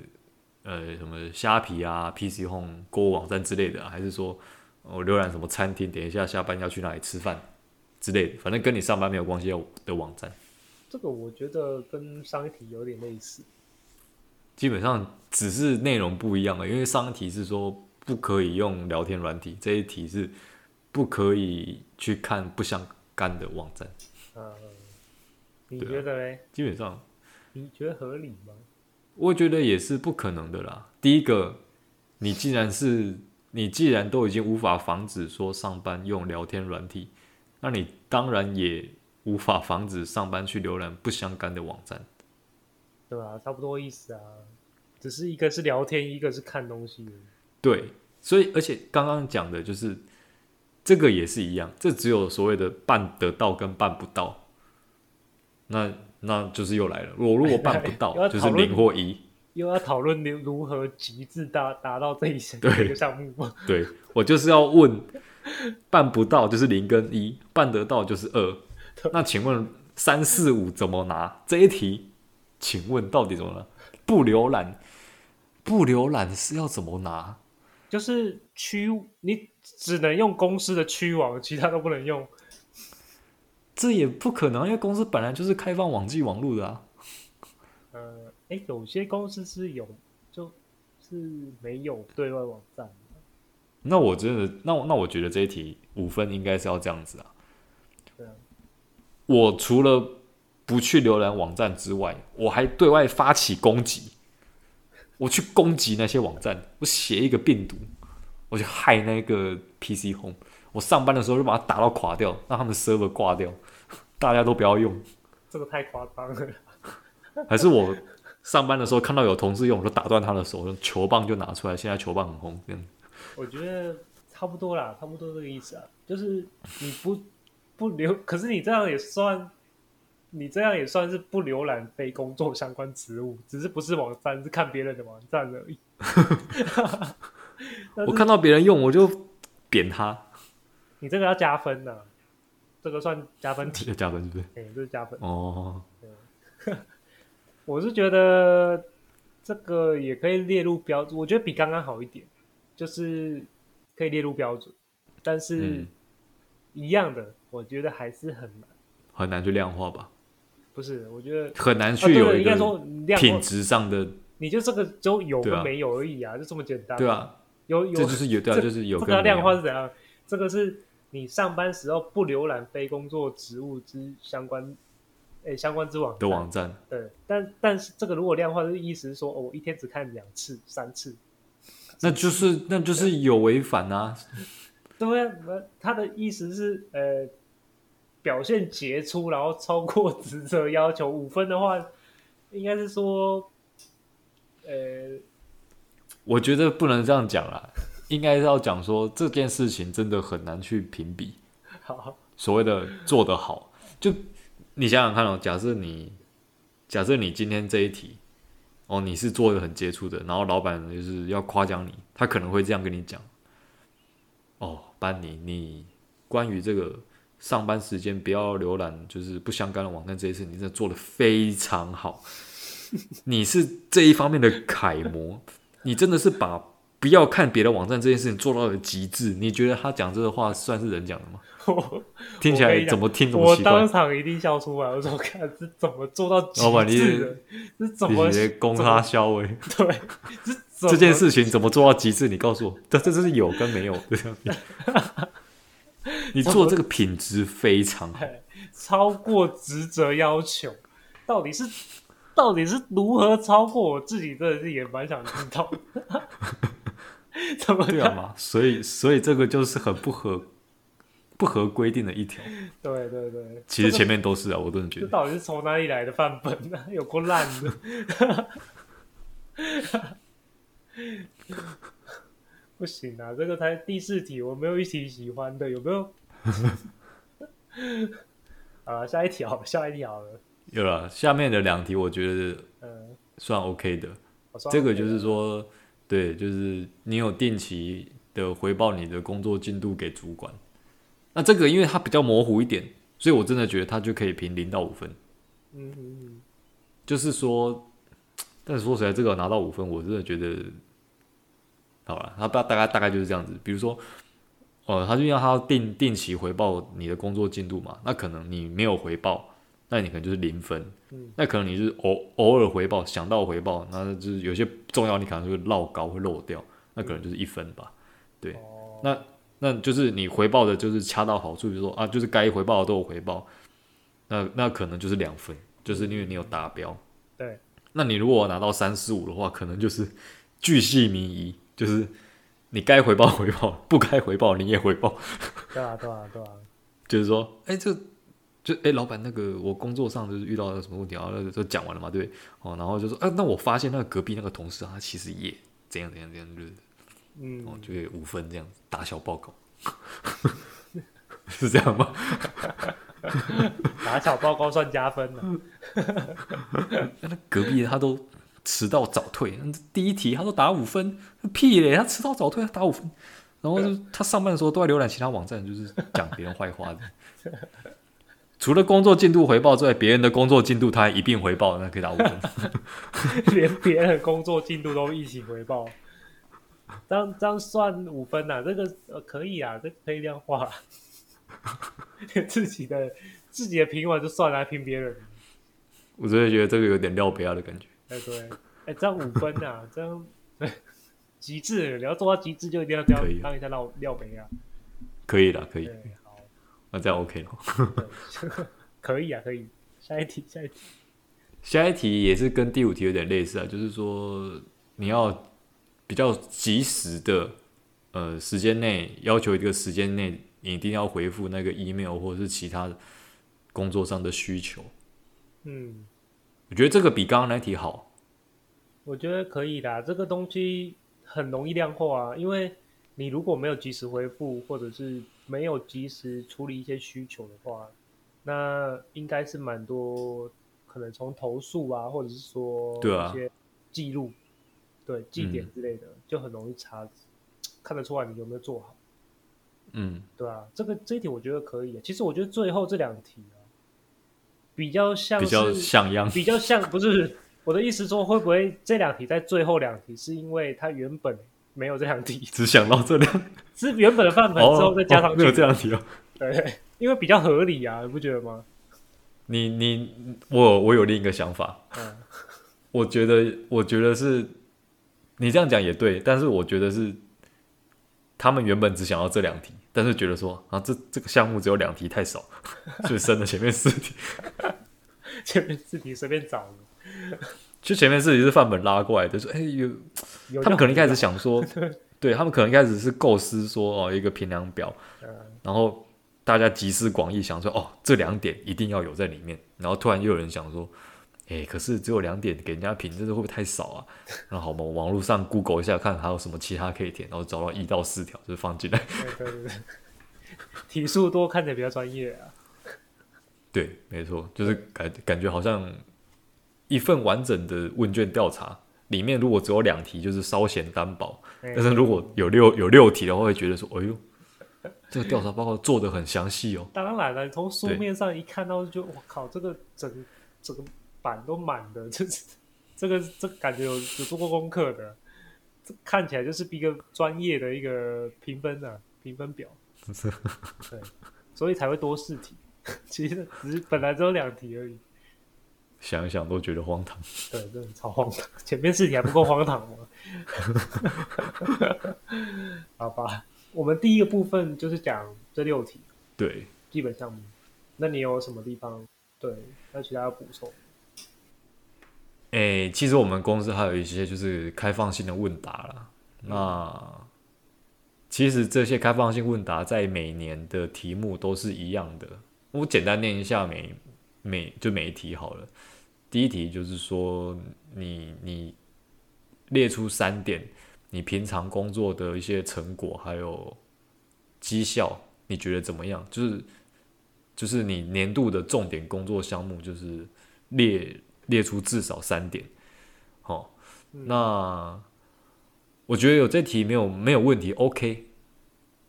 呃什么虾皮啊、PC Home 购物网站之类的，还是说我浏览什么餐厅，等一下下班要去哪里吃饭之类的，反正跟你上班没有关系的网站。这个我觉得跟上一题有点类似，基本上只是内容不一样了，因为上一题是说不可以用聊天软体，这一题是不可以去看不相干的网站，嗯，你觉得呢？基本上，你觉得合理吗？我觉得也是不可能的啦。第一个，你既然是你既然都已经无法防止说上班用聊天软体，那你当然也无法防止上班去浏览不相干的网站，对啊，差不多意思啊，只是一个是聊天，一个是看东西。对，所以而且刚刚讲的就是。这个也是一样，这只有所谓的办得到跟办不到，那那就是又来了。我如果办不到，就是零或一，又要讨论如如何极致达达到这一项这个项目吗？对，我就是要问，办不到就是零跟一，办得到就是二。那请问三四五怎么拿？这一题，请问到底怎么拿？不浏览，不浏览是要怎么拿？就是区你。只能用公司的区网，其他都不能用。这也不可能，因为公司本来就是开放网际网络的啊。呃，哎，有些公司是有，就是没有对外网站。那我真的，那那我觉得这一题五分应该是要这样子啊。对啊。我除了不去浏览网站之外，我还对外发起攻击，我去攻击那些网站，我写一个病毒。我去害那个 PC Home，我上班的时候就把它打到垮掉，让他们 server 挂掉，大家都不要用。这个太夸张了。还是我上班的时候看到有同事用，我就打断他的手，用球棒就拿出来。现在球棒很红，这样。我觉得差不多啦，差不多这个意思啊，就是你不不留，可是你这样也算，你这样也算是不浏览非工作相关职务，只是不是网站，是看别人的网站而已。我看到别人用，我就扁他。你这个要加分的、啊。这个算加分题，加分是不是？哎、欸，这是加分哦。我是觉得这个也可以列入标准，我觉得比刚刚好一点，就是可以列入标准，但是一样的，嗯、我觉得还是很难，很难去量化吧？不是，我觉得很难去有一个应该说品质上的，你就这个就有跟没有而已啊，啊就这么简单。对啊，有有这就是有对啊，就是有。这个量化是怎样？这个是你上班时候不浏览非工作职务之相关。诶，相关之网的网站，对，但但是这个如果量化的意思是说，哦，我一天只看两次、三次，那就是那就是有违反啊。对啊，他的意思是，呃，表现杰出，然后超过 职责要求五分的话，应该是说，呃，我觉得不能这样讲啦，应该是要讲说这件事情真的很难去评比。好，所谓的做得好，就。你想想看哦，假设你，假设你今天这一题，哦，你是做的很杰出的，然后老板就是要夸奖你，他可能会这样跟你讲，哦，班尼，你关于这个上班时间不要浏览就是不相干的网站这一次，你真的做的非常好，你是这一方面的楷模，你真的是把。不要看别的网站这件事情做到了极致，你觉得他讲这个话算是人讲的吗？我 听起来怎么听怎么奇怪。我当场一定笑出来，我说看是怎么做到极致的？老板，你是怎么攻他 消委？对，这件事情怎么做到极致？你告诉我，这这是有跟没有的。你做这个品质非常好，超过职责要求，到底是到底是如何超过？我自己真的是也蛮想知道。怎么对嘛？所以，所以这个就是很不合不合规定的一条。对对对，其实前面都是啊，这个、我都觉得。这到底是从哪里来的范本呢、啊？有够烂的！不行啊，这个才第四题，我没有一题喜欢的，有没有？啊，下一题好了，下一题好了。有了，下面的两题我觉得嗯算 OK 的。嗯、这个就是说。对，就是你有定期的回报你的工作进度给主管，那这个因为它比较模糊一点，所以我真的觉得它就可以评零到五分。嗯嗯嗯，就是说，但是说实在，这个拿到五分，我真的觉得，好了，他大大概大概就是这样子。比如说，呃，他就要他定定期回报你的工作进度嘛，那可能你没有回报。那你可能就是零分，嗯、那可能你是偶偶尔回报，想到回报，那就是有些重要你可能就会落高会漏掉，那可能就是一分吧。对，哦、那那就是你回报的就是恰到好处，比如说啊，就是该回报的都有回报，那那可能就是两分，就是因为你有达标。对，那你如果拿到三四五的话，可能就是 巨细靡遗，就是你该回报回报，不该回报你也回报。对啊，对啊，对啊，就是说，哎、欸，这。就哎，老板，那个我工作上就是遇到了什么问题，然后那个都讲完了嘛，对，哦，然后就说，啊，那我发现那个隔壁那个同事啊，他其实也怎样怎样怎样，就是，嗯，哦，就五分这样子打小报告，是这样吗？打小报告算加分了。那隔壁他都迟到早退，第一题他说打五分，屁嘞，他迟到早退他打五分，然后就他上班的时候都在浏览其他网站，就是讲别人坏话的。除了工作进度回报之外，别人的工作进度他还一并回报，那可以打五分。连别人的工作进度都一起回报，这样这样算五分呐、啊？这个呃可以啊，这个、可以量化。自己的自己的评完就算了，还评别人。我真的觉得这个有点料杯啊的感觉。哎对，哎这样五分啊，这样对极致，你要做到极致就一定要这样当一下料料杯啊。可以的，可以。那这样 OK 了，可以啊，可以。下一题，下一题，下一题也是跟第五题有点类似啊，就是说你要比较及时的，呃，时间内要求一个时间内你一定要回复那个 email 或者是其他工作上的需求。嗯，我觉得这个比刚刚那题好。我觉得可以的，这个东西很容易量化啊，因为你如果没有及时回复，或者是没有及时处理一些需求的话，那应该是蛮多可能从投诉啊，或者是说一些记录，对、记点之类的，嗯、就很容易查看得出来你有没有做好。嗯，对啊，这个这一题我觉得可以。其实我觉得最后这两题啊，比较像，比较像样，比较像不是 我的意思说，会不会这两题在最后两题是因为他原本没有这两题，只想到这两，是原本的范本之后再加上去，哦哦，没有这两题哦。对，因为比较合理啊，你不觉得吗？你你我我有另一个想法，嗯，我觉得我觉得是，你这样讲也对，但是我觉得是，他们原本只想要这两题，但是觉得说啊，这这个项目只有两题太少，所以剩了前面四题，前面四题随便找 就前面四题是范本拉过来的，说哎有，有他们可能一开始想说，对他们可能一开始是构思说哦一个评量表，嗯，然后。大家集思广益，想说哦，这两点一定要有在里面。然后突然又有人想说，哎，可是只有两点给人家评，这是会不会太少啊？那好嘛，我网络上 Google 一下，看还有什么其他可以填，然后找到一到四条，就是放进来。对对对，题数多，看起来比较专业啊。对，没错，就是感感觉好像一份完整的问卷调查里面，如果只有两题，就是稍显单薄。但是如果有六有六题的话，会觉得说，哎呦。这个调查报告做的很详细哦。当然了，从书面上一看到，就我靠，这个整整个版都满的，这这个这个、感觉有有做过功课的，这看起来就是一个专业的一个评分的、啊、评分表。对，所以才会多试题。其实只是本来只有两题而已。想一想都觉得荒唐。对，真的超荒唐。前面四题还不够荒唐吗？好吧。我们第一个部分就是讲这六题，对，基本项目。那你有什么地方对？那其他要补充？哎、欸，其实我们公司还有一些就是开放性的问答啦。嗯、那其实这些开放性问答在每年的题目都是一样的。我简单念一下每每就每一题好了。第一题就是说你你列出三点。你平常工作的一些成果还有绩效，你觉得怎么样？就是就是你年度的重点工作项目，就是列列出至少三点。好，那我觉得有这题没有没有问题，OK。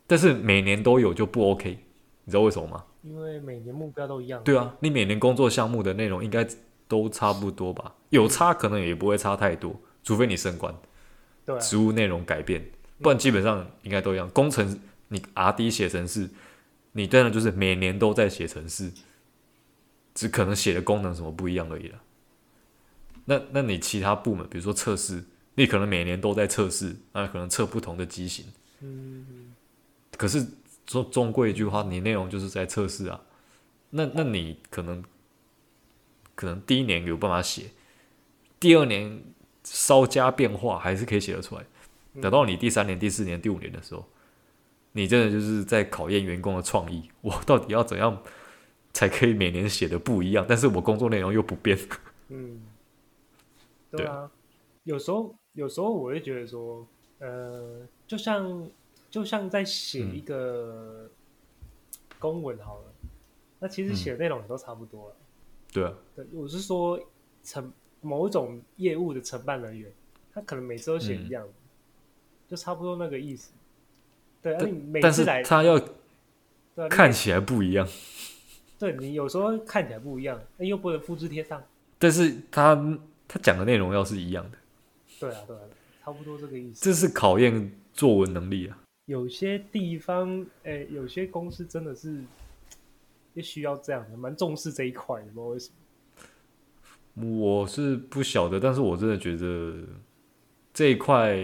但是每年都有就不 OK，你知道为什么吗？因为每年目标都一样。对啊，你每年工作项目的内容应该都差不多吧？有差可能也不会差太多，除非你升官。对职务内容改变，不然基本上应该都一样。工程你 RD 写程式，你当然就是每年都在写程式，只可能写的功能什么不一样而已了。那那你其他部门，比如说测试，你可能每年都在测试，那可能测不同的机型。可是说终归一句话，你内容就是在测试啊。那那你可能可能第一年有办法写，第二年。稍加变化还是可以写得出来。等到你第三年、第四年、第五年的时候，你真的就是在考验员工的创意。我到底要怎样才可以每年写的不一样？但是我工作内容又不变。嗯，对啊。有时候，有时候我会觉得说，呃，就像就像在写一个公文好了，嗯、那其实写的内容也都差不多了。对啊。对，我是说承。某一种业务的承办人员，他可能每次都写一样、嗯，就差不多那个意思。对，但、啊、你每次来他要看起来不一样。对，你有时候看起来不一样，又不能复制贴上。但是他他讲的内容要是一样的。对啊，对啊，差不多这个意思。这是考验作文能力啊。有些地方，哎、欸，有些公司真的是也需要这样的，蛮重视这一块的，不知道为什么。我是不晓得，但是我真的觉得这一块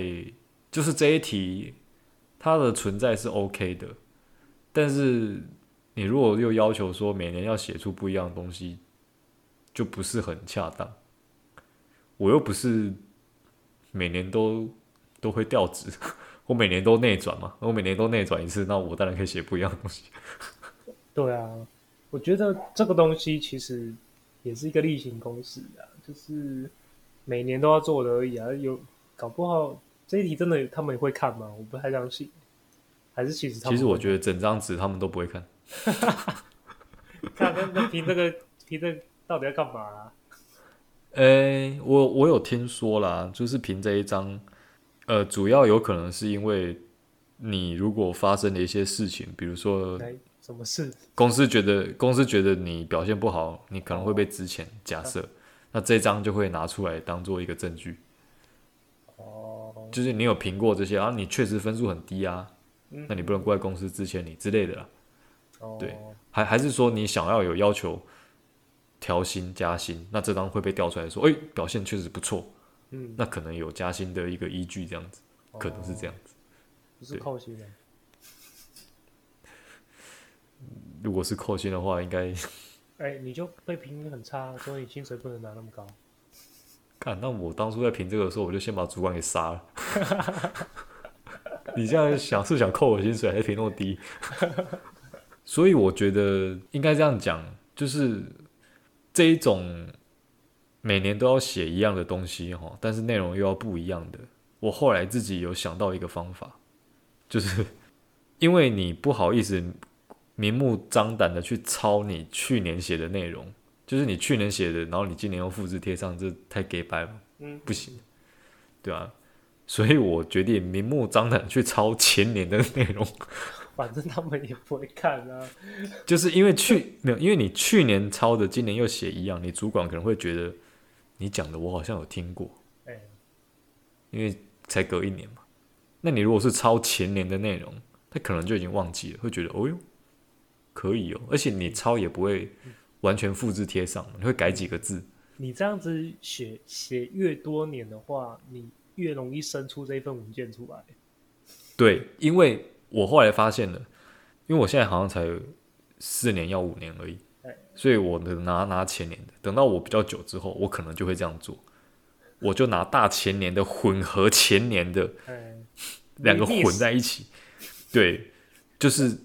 就是这一题，它的存在是 OK 的。但是你如果又要求说每年要写出不一样的东西，就不是很恰当。我又不是每年都都会调职，我每年都内转嘛，我每年都内转一次，那我当然可以写不一样的东西。对啊，我觉得这个东西其实。也是一个例行公事啊，就是每年都要做的而已啊。有搞不好这一题真的他们也会看吗？我不太相信。还是其实他们其实我觉得整张纸他们都不会看。看那那凭这个凭这个到底要干嘛啊？呃、欸，我我有听说啦，就是凭这一张，呃，主要有可能是因为你如果发生了一些事情，比如说什么事，公司觉得公司觉得你表现不好，你可能会被资遣。假设，那这张就会拿出来当做一个证据。哦，就是你有评过这些啊，你确实分数很低啊，那你不能怪公司资遣你之类的啦。对，还还是说你想要有要求调薪加薪，那这张会被调出来说，哎，表现确实不错，嗯那可能有加薪的一个依据，这样子，可能是这样子。不是扣薪的。如果是扣薪的话，应该，哎，你就被评很差，所以薪水不能拿那么高。看，那我当初在评这个的时候，我就先把主管给杀了。你这样想是想扣我薪水，还是评那么低？所以我觉得应该这样讲，就是这一种每年都要写一样的东西哈，但是内容又要不一样的。我后来自己有想到一个方法。就是因为你不好意思明目张胆的去抄你去年写的内容，就是你去年写的，然后你今年又复制贴上，这太假掰了，嗯，不行，对啊，所以我决定明目张胆去抄前年的内容，反正他们也不会看啊。就是因为去 没有，因为你去年抄的，今年又写一样，你主管可能会觉得你讲的我好像有听过，欸，因为才隔一年嘛。那你如果是抄前年的内容，他可能就已经忘记了，会觉得哦哟，可以哦，而且你抄也不会完全复制贴上，你会改几个字。你这样子写写越多年的话，你越容易生出这一份文件出来。对，因为我后来发现了，因为我现在好像才四年要五年而已，所以我能拿拿前年的，等到我比较久之后，我可能就会这样做，我就拿大前年的混合前年的。两个混在一起，对，就是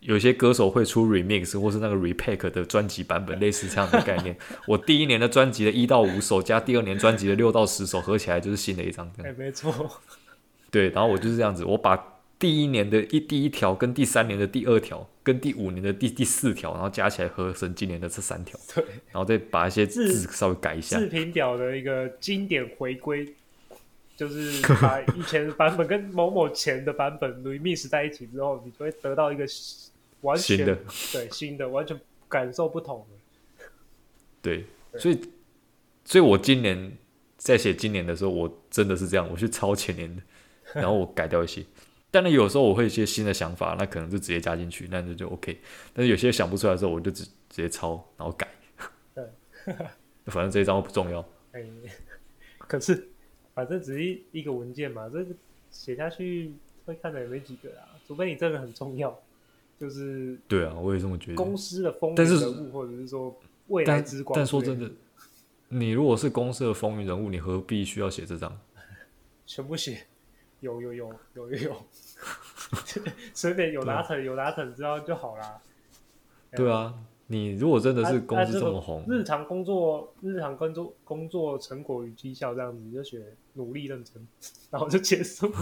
有些歌手会出 remix 或是那个 repack 的专辑版本，类似这样的概念。我第一年的专辑的一到五首加第二年专辑的六到十首合起来就是新的一张。哎，没错。对，然后我就是这样子，我把第一年的一第一条跟第三年的第二条跟第五年的第第四条，然后加起来合成今年的这三条。对，然后再把一些字稍微改一下。视频表的一个经典回归。就是把以前的版本跟某某前的版本 remix 在一起之后，你就会得到一个完全新的，对，新的，完全感受不同的。对，所以，所以我今年在写今年的时候，我真的是这样，我去抄前年的，然后我改掉一些。但是有时候我会一些新的想法，那可能就直接加进去，那就就 OK。但是有些想不出来的时候，我就直直接抄，然后改。对，反正这一张不重要。哎，可是。反正只是一一个文件嘛，这写下去会看的也没几个啊，除非你真的很重要，就是对啊，我也这么觉得。公司的风云人物，或者是说未来之光。但说真的，你如果是公司的风云人物，你何必需要写这张？全部写，有有有有有有，随便有拿成有拿成，知道就好啦。对啊。你如果真的是公司这么红，日常工作、日常工作、工作成果与绩效这样子，你就写努力认真，然后就结束，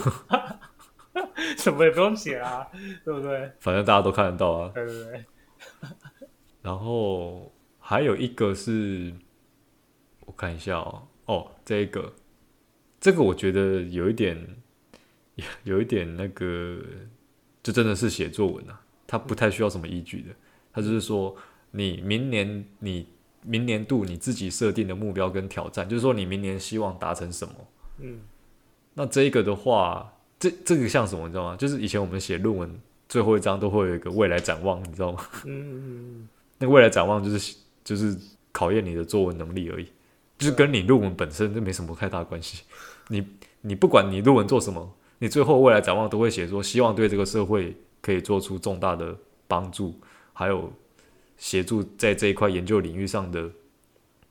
什么也不用写啊，对不对？反正大家都看得到啊。对对对。然后还有一个是，我看一下哦，哦，这一个，这个我觉得有一点，有一点那个，就真的是写作文啊，它不太需要什么依据的，他就是说。你明年你明年度你自己设定的目标跟挑战，就是说你明年希望达成什么？嗯，那这个的话，这这个像什么？你知道吗？就是以前我们写论文最后一章都会有一个未来展望，你知道吗？嗯嗯嗯，那个未来展望就是就是考验你的作文能力而已，就是跟你论文本身就没什么太大关系。你你不管你论文做什么，你最后未来展望都会写说希望对这个社会可以做出重大的帮助，还有。协助在这一块研究领域上的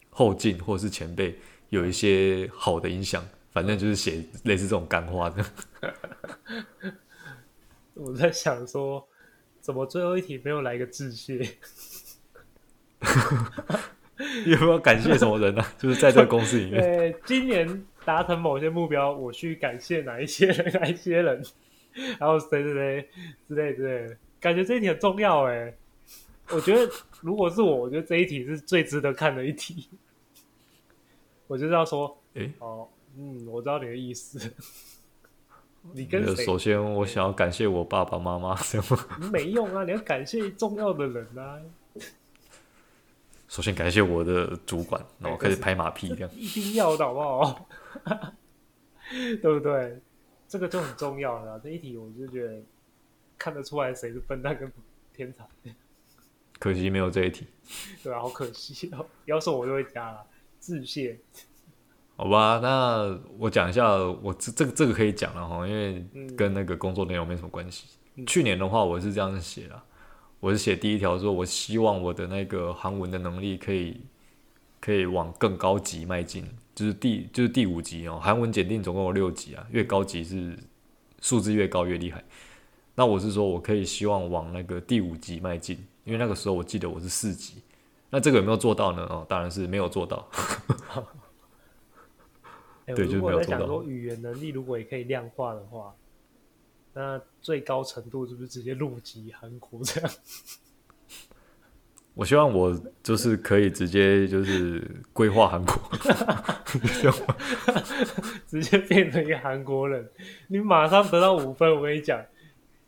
后进或是前辈有一些好的影响，反正就是写类似这种干话的。我在想说，怎么最后一题没有来个致谢？有没有感谢什么人呢、啊？就是在这个公司里面，对，今年达成某些目标，我去感谢哪一些人，哪一些人，然后谁谁谁之类之类的，感觉这一题很重要哎。我觉得，如果是我，我觉得这一题是最值得看的一题。我就是要说，哎、欸，哦，嗯，我知道你的意思。你跟谁？首先，我想要感谢我爸爸妈妈，这 样没用啊！你要感谢重要的人啊。首先感谢我的主管，然后开始拍马屁，这样一定要的好不好？对不对？这个就很重要了。这一题我就觉得看得出来谁是笨蛋跟天才。可惜没有这一题。对啊，好可惜哦。要是我就会加了，致谢。好吧，那我讲一下，我这这个这个可以讲了哈，因为跟那个工作内容没什么关系。嗯、去年的话，我是这样写的，我是写第一条说，我希望我的那个韩文的能力可以可以往更高级迈进，就是第就是第五级哦。韩文检定总共有六级啊，越高级是数字越高越厉害。那我是说我可以希望往那个第五级迈进，因为那个时候我记得我是四级。那这个有没有做到呢？哦，当然是没有做到。欸、对，如果在讲说语言能力，如果也可以量化的话，那最高程度是不是直接入籍韩国这样？我希望我就是可以直接就是规划韩国，直接变成一个韩国人，你马上得到五分。我跟你讲，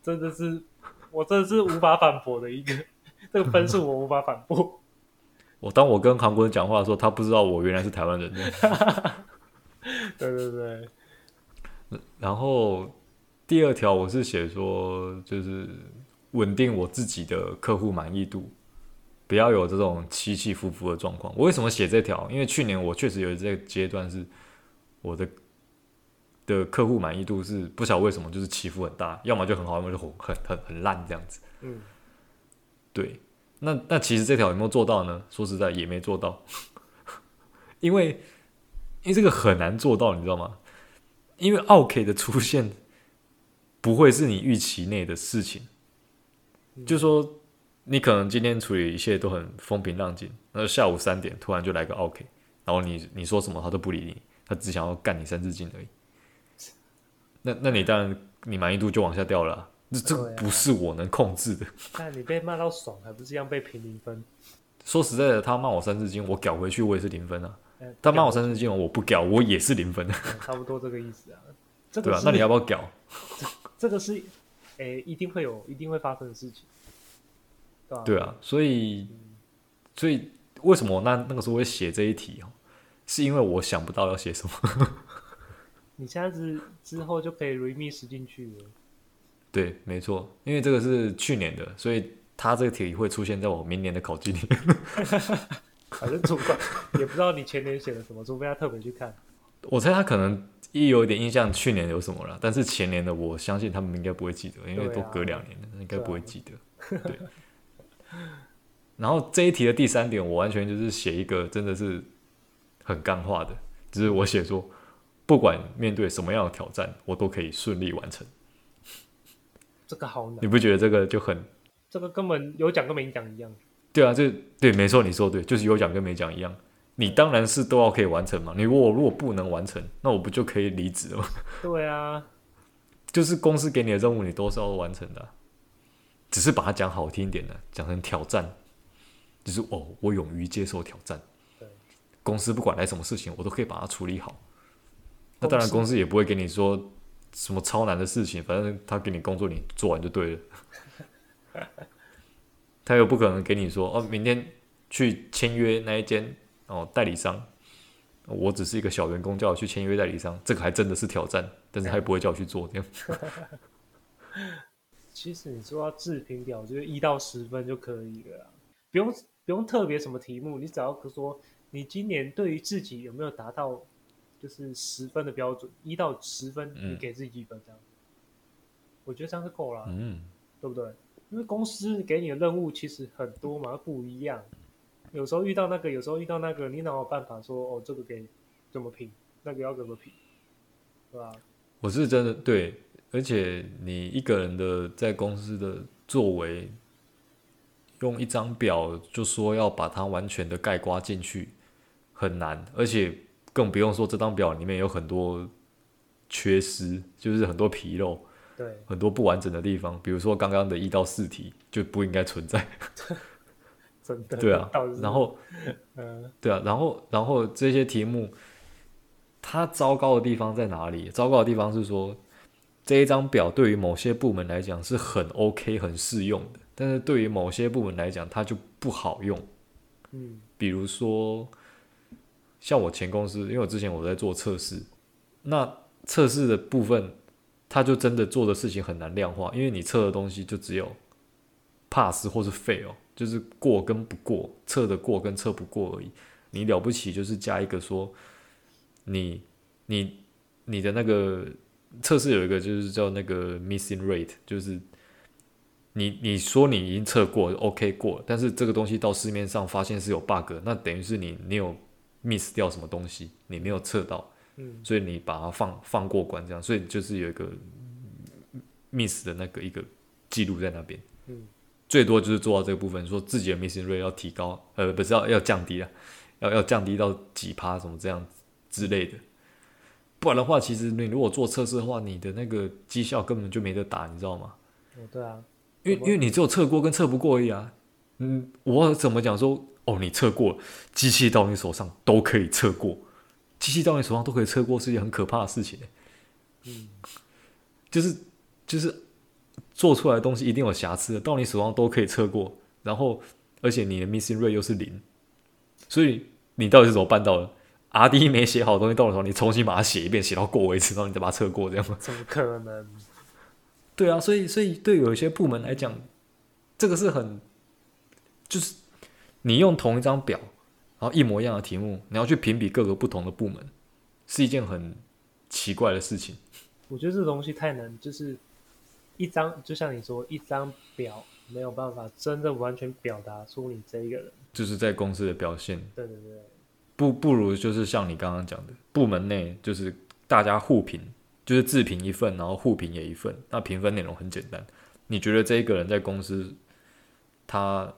真的是我真的是无法反驳的一个，这个分数我无法反驳。我当我跟韩国人讲话的时候，他不知道我原来是台湾人。对对对，然后第二条我是写说，就是稳定我自己的客户满意度，不要有这种起起伏伏的状况。我为什么写这条？因为去年我确实有这个阶段是我的的客户满意度是不晓得为什么就是起伏很大，要么就很好，要么就很很很很烂这样子。嗯，对。那那其实这条有没有做到呢？说实在也没做到，因为。因为这个很难做到，你知道吗？因为 OK 的出现不会是你预期内的事情。嗯、就说你可能今天处理一切都很风平浪静，那下午三点突然就来个 OK，然后你你说什么他都不理你，他只想要干你三字经而已。那那你当然你满意度就往下掉了、啊，这这不是我能控制的。那你被骂到爽，还不是一样被评零分？说实在的，他骂我三字经，我屌回去我也是零分啊。他骂我三字经，我不屌，我也是零分差不多这个意思啊。这个、对啊，那你要不要屌？这这个是，诶、欸，一定会有，一定会发生的事情。对啊，对啊，所以，所以为什么我那那个时候会写这一题哦？是因为我想不到要写什么。你现在之之后就可以 remix 进去了。对，没错，因为这个是去年的，所以他这个题会出现在我明年的考绩里面。反正主管也不知道你前年写了什么，除非他特别去看。我猜他可能一有一点印象，去年有什么了，但是前年的我相信他们应该不会记得，因为都隔两年了，啊、应该不会记得。对。然后这一题的第三点，我完全就是写一个真的是很干话的，就是我写说，不管面对什么样的挑战，我都可以顺利完成。这个好难，你不觉得这个就很？这个根本有讲跟没讲一样。对啊，这对，没错，你说对，就是有讲跟没讲一样。你当然是都要可以完成嘛。你如果如果不能完成，那我不就可以离职了吗？对啊，就是公司给你的任务，你都是要完成的啊。只是把它讲好听一点的，讲成挑战，就是哦，我勇于接受挑战。对，公司不管来什么事情，我都可以把它处理好。那当然，公司也不会给你说什么超难的事情，反正他给你工作，你做完就对了。他又不可能给你说哦，明天去签约那一间哦代理商，我只是一个小员工，叫我去签约代理商，这个还真的是挑战，但是他也不会叫我去做这样。其实你说要自评表，就是一到十分就可以了，不用不用特别什么题目，你只要说你今年对于自己有没有达到就是十分的标准，一到十分，你给自己几分这样？嗯、我觉得这样就够了，嗯，对不对？因为公司给你的任务其实很多嘛，不一样。有时候遇到那个，有时候遇到那个，你哪有办法说哦，这个给怎么评，那个要怎么评，对吧？我是真的对，而且你一个人的在公司的作为，用一张表就说要把它完全的概括进去，很难，而且更不用说这张表里面有很多缺失，就是很多纰漏。对，很多不完整的地方，比如说刚刚的一到四题就不应该存在。真的。对啊，然后，嗯，对啊，然后，然后这些题目，它糟糕的地方在哪里？糟糕的地方是说，这一张表对于某些部门来讲是很 OK、很适用的，但是对于某些部门来讲，它就不好用。嗯，比如说像我前公司，因为我之前我在做测试，那测试的部分，它就真的做的事情很难量化，因为你测的东西就只有 pass 或是 fail，就是过跟不过，测的过跟测不过而已。你了不起就是加一个说，你你你的那个。测试有一个就是叫那个 missing rate，就是你你说你已经测过，OK 过，但是这个东西到市面上发现是有 bug，那等于是你你有 miss 掉什么东西，你没有测到，嗯，所以你把它放放过关这样，所以就是有一个 miss 的那个一个记录在那边，嗯，最多就是做到这个部分，说自己的 missing rate 要提高，呃，不是要要降低啊，要要降低到几趴什么这样之类的。不然的话，其实你如果做测试的话，你的那个绩效根本就没得打，你知道吗？哦，对啊，因为因为你只有测过跟测不过而已啊。嗯，我怎么讲说？哦，你测过，机器到你手上都可以测过，机器到你手上都可以测过，是一件很可怕的事情。嗯，就是就是做出来的东西一定有瑕疵的，到你手上都可以测过，然后而且你的 missing rate 又是零，所以你到底是怎么办到的？R D 没写好的东西到的时候，你重新把它写一遍，写到过为止，然后你再把它测过，这样吗？怎么可能？对啊，所以所以对有一些部门来讲，这个是很，就是你用同一张表，然后一模一样的题目，你要去评比各个不同的部门，是一件很奇怪的事情。我觉得这东西太难，就是一张，就像你说，一张表没有办法真的完全表达出你这一个人，就是在公司的表现。对对对。不不如就是像你刚刚讲的，部门内就是大家互评，就是自评一份，然后互评也一份。那评分内容很简单，你觉得这一个人在公司，他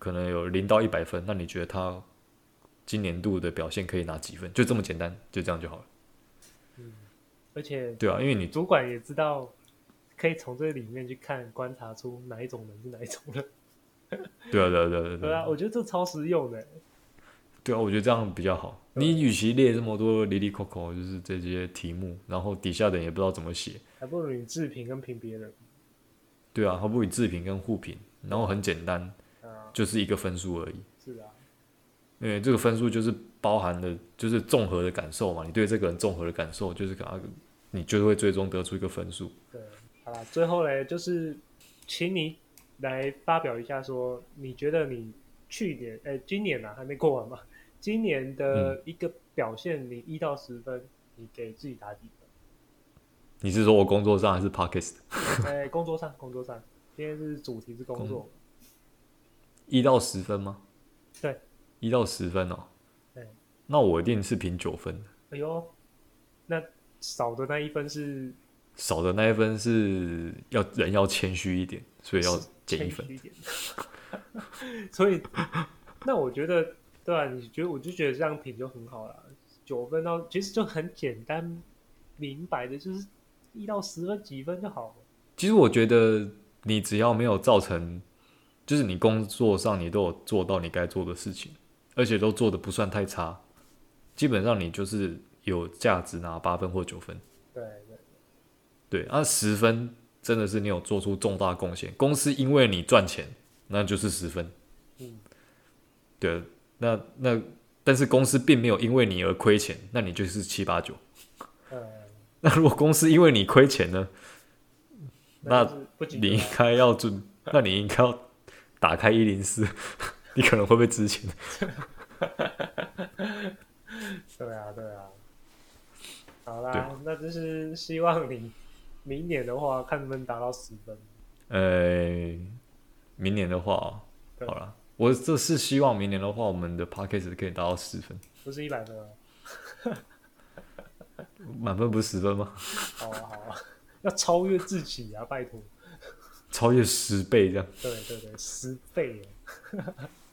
可能有零到一百分，那你觉得他今年度的表现可以拿几分？就这么简单，就这样就好了。嗯，而且对啊，因为你主管也知道，可以从这里面去看观察出哪一种人是哪一种人。对啊，对啊，对啊，对啊，对啊，我觉得这超实用的。对啊，我觉得这样比较好。你与其列这么多哩哩抠抠，就是这些题目，然后底下的人也不知道怎么写，还不如你自评跟评别人。对啊，还不如你自评跟互评，然后很简单，就是一个分数而已。是啊，因为这个分数就是包含的，就是综合的感受嘛。你对这个人综合的感受，就是给他，你就会最终得出一个分数。对，好了，最后嘞，就是请你来发表一下，说你觉得你去年，哎，今年啊还没过完嘛？今年的一个表现，你一到十分，嗯，你给自己打几分？你是说我工作上还是 Podcast？哎工作上，工作上，今天是主题是工作。一到十分吗？对，一到十分哦。对，那我一定是评九分。哎呦，那少的那一分是？少的那一分是要人要谦虚一点，所以要减一分。所以，那我觉得。对啊，你觉得我就觉得这样评就很好了，九分到其实就很简单明白的，就是一到十分几分就好了。其实我觉得你只要没有造成，就是你工作上你都有做到你该做的事情，而且都做的不算太差，基本上你就是有价值拿八分或九分。对对对，对，啊，十分真的是你有做出重大贡献，公司因为你赚钱，那就是十分。嗯，对。那那，但是公司并没有因为你而亏钱，那你就是七八九。嗯。那如果公司因为你亏钱呢？那，你应该要准，那你应该要打开一零四，你可能会被资遣。对啊，对啊。好啦，那就是希望你明年的话，看能不能达到十分。呃，明年的话，好了。我这是希望明年的话，我们的 p a c k a g e 可以达到十分，不是一百分啊？满分不是十分吗？好啊好啊，要超越自己啊！拜托，超越十倍这样。对对对，十倍。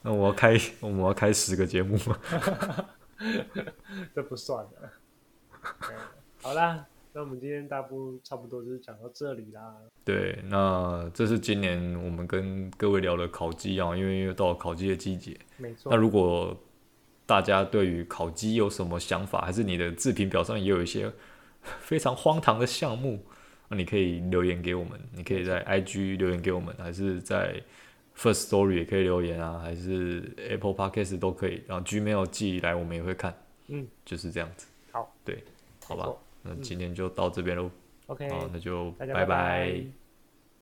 那我要开，我们要开十个节目吗？这不算的。好啦。那我们今天大部差不多就是讲到这里啦。对，那这是今年我们跟各位聊的烤鸡啊，因为又到了烤鸡的季节。没错，那如果大家对于烤鸡有什么想法，还是你的制品表上也有一些 非常荒唐的项目，那你可以留言给我们。你可以在 IG 留言给我们，还是在 first story 也可以留言啊，还是 apple Podcast 都可以。然后 Gmail 寄来，我们也会看。嗯，就是这样子。好，对，好吧。那今天就到这边喽。OK，好，那就拜拜。